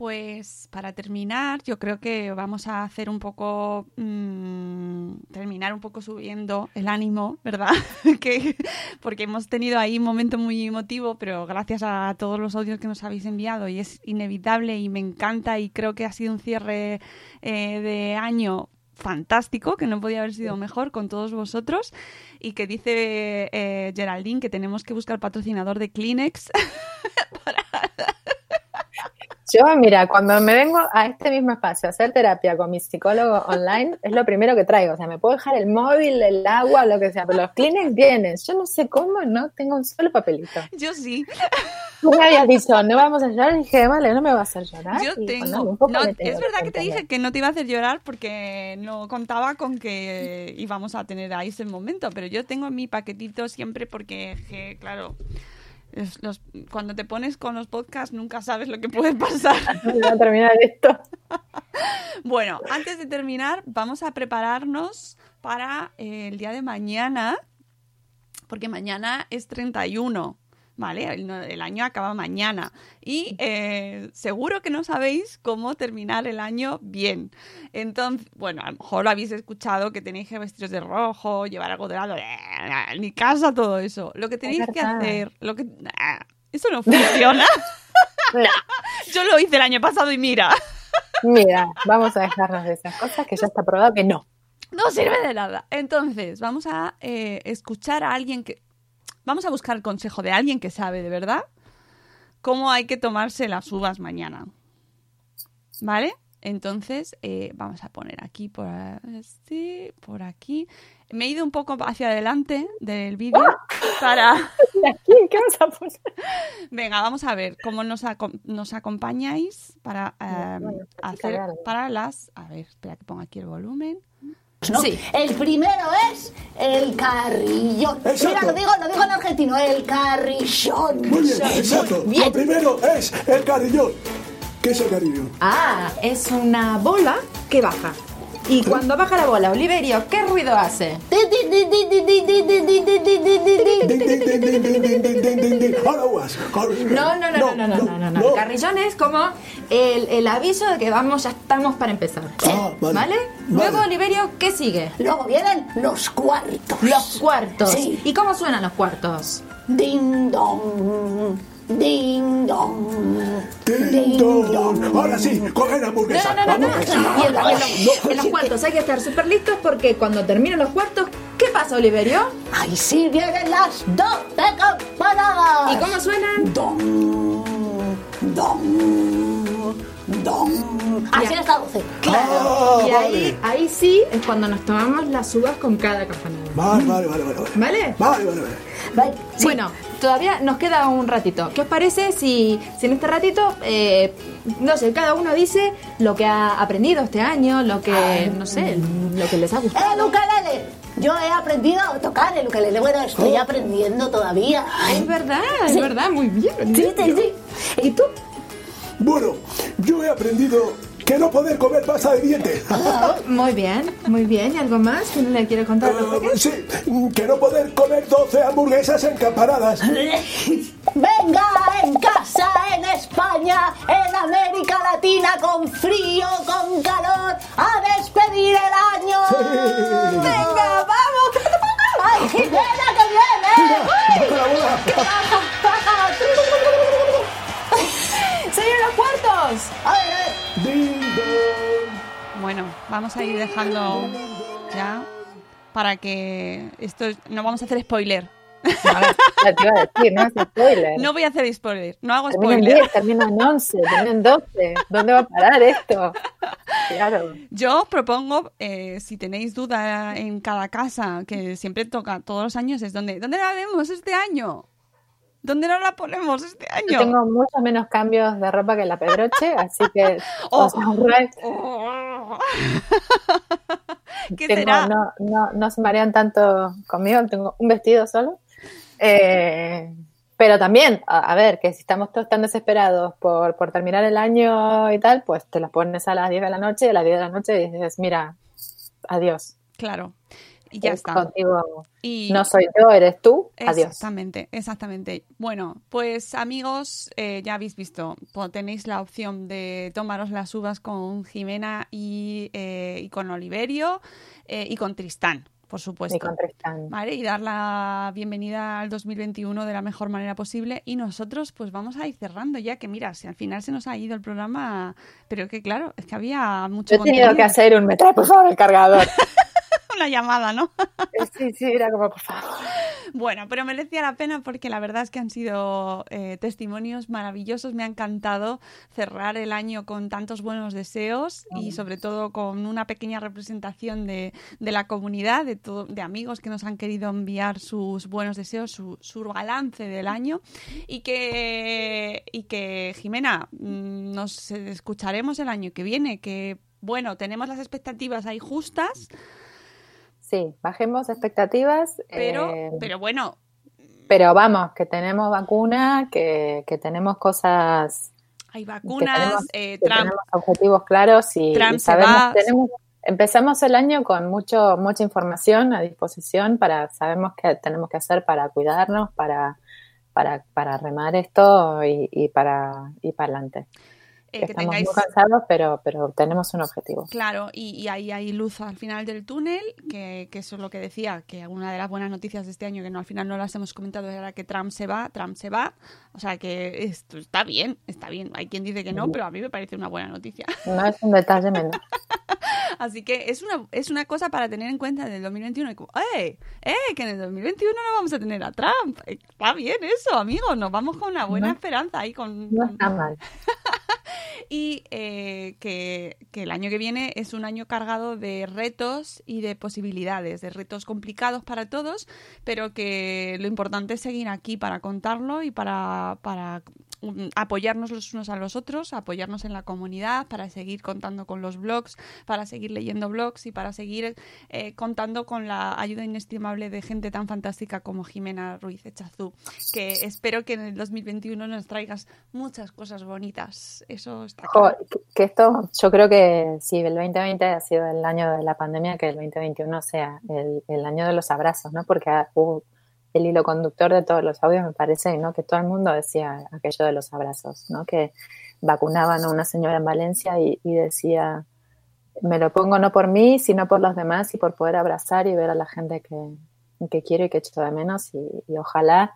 Pues para terminar, yo creo que vamos a hacer un poco, mm, terminar un poco subiendo el ánimo, ¿verdad? [laughs] que, porque hemos tenido ahí un momento muy emotivo, pero gracias a todos los audios que nos habéis enviado y es inevitable y me encanta y creo que ha sido un cierre eh, de año fantástico, que no podía haber sido mejor con todos vosotros y que dice eh, Geraldine que tenemos que buscar patrocinador de Kleenex [laughs] para yo, mira, cuando me vengo a este mismo espacio a hacer terapia con mi psicólogo online, es lo primero que traigo. O sea, me puedo dejar el móvil, el agua, lo que sea, pero los Kleenex vienen. Yo no sé cómo, no tengo un solo papelito. Yo sí. Tú me habías dicho, no vamos a llorar, y dije, vale, no me va a hacer llorar. Yo tengo. es verdad que te dije que no te iba a hacer llorar porque no contaba con que íbamos a tener ahí ese momento, pero yo tengo mi paquetito siempre porque, claro cuando te pones con los podcasts nunca sabes lo que puede pasar. [laughs] Voy a terminar esto. [laughs] bueno, antes de terminar, vamos a prepararnos para eh, el día de mañana, porque mañana es 31. ¿Vale? El, año acaba mañana y eh, seguro que no sabéis cómo terminar el año bien. Entonces, bueno, a lo mejor lo habéis escuchado que tenéis que vestiros de rojo, llevar algo de lado, eh, ni casa, todo eso. Lo que tenéis que hacer, lo que... eso no [laughs] funciona. [laughs] Yo lo hice el año pasado y mira. Mira, vamos a dejarnos de esas cosas que ya está probado que no. No sirve de nada. Entonces, vamos a eh, escuchar a alguien que Vamos a buscar el consejo de alguien que sabe de verdad cómo hay que tomarse las uvas mañana. ¿Vale? Entonces, eh, vamos a poner aquí por, así, por aquí. Me he ido un poco hacia adelante del vídeo para... [laughs] ¿Qué vas a poner? Venga, vamos a ver cómo nos, nos acompañáis para em, hacer para las... A ver, espera que ponga aquí el volumen. Sí. El primero es el carrillón. Mira, lo digo, lo digo en argentino, el carrillón. Muy bien, exacto. Lo primero es el carrillón. ¿Qué es el carrillón? Ah, es una bola que baja. Y cuando baja la bola, Oliverio, ¿qué ruido hace? No, no, no, no, no, no, no, no. Carrillón es como el, el aviso de que vamos, ya estamos para empezar. vale. Luego, Oliverio, ¿qué sigue? Luego vienen los cuartos. Los cuartos. ¿Y cómo suenan los cuartos? Ding dong. Ding dong. Ding dong. Ahora sí, cogen hamburguesa. No, no, no, no. Y en, los, en los cuartos hay que estar súper listos porque cuando terminen los cuartos, ¿qué pasa, Oliverio? Ahí sí vienen las 12 campanadas. ¿Y cómo suenan? Dong. Dong. Dong. Así hasta 12. Claro. y ahí, ahí sí es cuando nos tomamos las uvas con cada campanada. Vale, vale, vale, vale. ¿Vale? Vale, vale, vale. Bueno, todavía nos queda un ratito. ¿Qué os parece si, si en este ratito, eh, no sé, cada uno dice lo que ha aprendido este año, lo que, no sé, lo que les ha gustado? ¡El ukelele! Yo he aprendido a tocar el ukelele. Bueno, estoy oh. aprendiendo todavía. Es verdad, es verdad, muy bien. Sí, sí, sí. ¿Y tú? Bueno, yo he aprendido que no poder comer pasta de dientes. muy bien, muy bien. ¿Y algo más que no le quiero contar? Uh, sí, que no poder comer 12 hamburguesas encampanadas. [laughs] Venga en casa, en España, en América Latina, con frío, con calor, a despedir el año. Venga, vamos. ¡Ay, Jimena, que viene! ¡Uy! ¡Qué ¡Señor los cuartos! Vamos a ir dejando ya para que esto no vamos a hacer spoiler. No, voy a hacer spoiler, no hago spoiler. En 10, termino en 11, termino en 12. ¿Dónde va a parar esto? Claro. Yo propongo, eh, si tenéis duda en cada casa, que siempre toca todos los años, es donde, ¿dónde la vemos este año? ¿Dónde no la ponemos este año? Yo tengo muchos menos cambios de ropa que la Pedroche, así que [laughs] Oh. [laughs] ¿Qué Tengo- será? No, no, no se marean tanto conmigo, tengo un vestido solo. Eh, pero también, a, a ver, que si estamos todos tan desesperados por, por terminar el año y tal, pues te las pones a las 10 de la noche y a las 10 de la noche dices, mira, adiós. Claro. Y ya está. Contigo Y- no soy yo, eres tú, adiós. Exactamente, exactamente. Bueno, pues amigos, eh, ya habéis visto, tenéis la opción de tomaros las uvas con Jimena y, eh, y con Oliverio eh, y con Tristán, por supuesto. Y con Tristán. Vale, y dar la bienvenida al 2021 de la mejor manera posible. Y nosotros, pues vamos a ir cerrando ya, que mira, si al final se nos ha ido el programa, pero que claro, es que había mucho Yo he tenido que contenido. hacer un, me trae por favor el cargador. [laughs] Una llamada, ¿no? [laughs] sí, sí, era como, por favor. Bueno, pero merecía la pena porque la verdad es que han sido eh, testimonios maravillosos. Me ha encantado cerrar el año con tantos buenos deseos y sobre todo con una pequeña representación de, de la comunidad, de, todo, de amigos que nos han querido enviar sus buenos deseos, su, su balance del año y que, y que Jimena, mm, nos escucharemos el año que viene, que bueno, tenemos las expectativas ahí justas, Sí, bajemos expectativas. pero, eh, pero bueno, pero vamos, que tenemos vacuna, que, que tenemos cosas, hay que vacunas, tenemos, eh, que Trump tenemos objetivos claros y, Trump y sabemos, va. tenemos, empezamos el año con mucho, mucha información a disposición para, sabemos qué tenemos que hacer para cuidarnos, para, para, para remar esto y, y para, y para adelante. Eh, que Estamos tengáis muy cansados, pero, pero tenemos un objetivo. Claro, y, y ahí hay luz al final del túnel, que, que eso es lo que decía, que una de las buenas noticias de este año, que no al final no las hemos comentado, era que Trump se va, Trump se va. O sea que esto está bien, está bien. Hay quien dice que no, pero a mí me parece una buena noticia. No es un detalle menor. [laughs] Así que es una, es una cosa para tener en cuenta del 2021. y Como, ¡eh! ¡eh! Que en el 2021 no vamos a tener a Trump. Está bien eso, amigos. Nos vamos con una buena No. esperanza ahí con, No está mal. [laughs] [laughs] y eh, que, que el año que viene es un año cargado de retos y de posibilidades, de retos complicados para todos, pero que lo importante es seguir aquí para contarlo y para, para apoyarnos los unos a los otros, apoyarnos en la comunidad, para seguir contando con los blogs, para seguir leyendo blogs y para seguir eh, contando con la ayuda inestimable de gente tan fantástica como Jimena Ruiz Echazú, que espero que en el 2021 nos traigas muchas cosas bonitas. Eso está claro. que- que esto, yo creo que si el 2020 ha sido el año de la pandemia, que el 2021 sea el, el año de los abrazos, ¿no? Porque hubo el hilo conductor de todos los audios, me parece, ¿no? Que todo el mundo decía aquello de los abrazos, ¿no? Que vacunaban a una señora en Valencia y, decía, me lo pongo no por mí, sino por los demás y por poder abrazar y ver a la gente que, que quiero y que echo de menos y, ojalá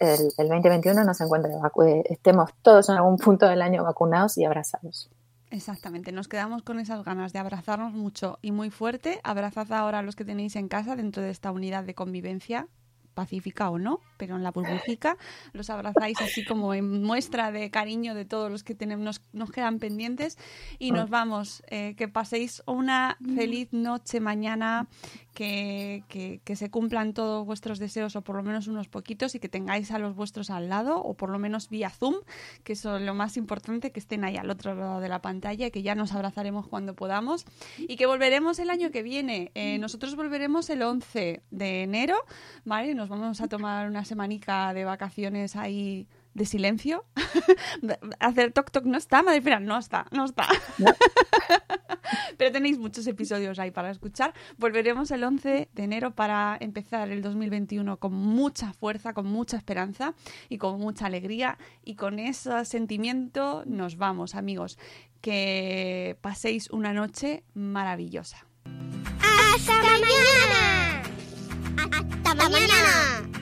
el, el 2021 nos encuentre, eh, estemos todos en algún punto del año vacunados y abrazados. Exactamente, nos quedamos con esas ganas de abrazarnos mucho y muy fuerte. Abrazad ahora a los que tenéis en casa dentro de esta unidad de convivencia, pacífica o no, pero en la burbujica. Los abrazáis así como en muestra de cariño de todos los que tenemos, nos, nos quedan pendientes. Y nos vamos. Eh, que paséis una feliz noche mañana, que, que, que se cumplan todos vuestros deseos o por lo menos unos poquitos y que tengáis a los vuestros al lado o por lo menos vía Zoom, que eso es lo más importante, que estén ahí al otro lado de la pantalla, que ya nos abrazaremos cuando podamos y que volveremos el año que viene. Eh, nosotros volveremos el 11 de enero, ¿vale? Nos vamos a tomar una semanica de vacaciones ahí de silencio. [laughs] Hacer toc toc no está, madre mía, no está, no está. [laughs] Pero tenéis muchos episodios ahí para escuchar. Volveremos el 11 de enero para empezar el 2021 con mucha fuerza, con mucha esperanza y con mucha alegría. Y con ese sentimiento nos vamos, amigos. Que paséis una noche maravillosa. ¡Hasta mañana! ¡Hasta mañana!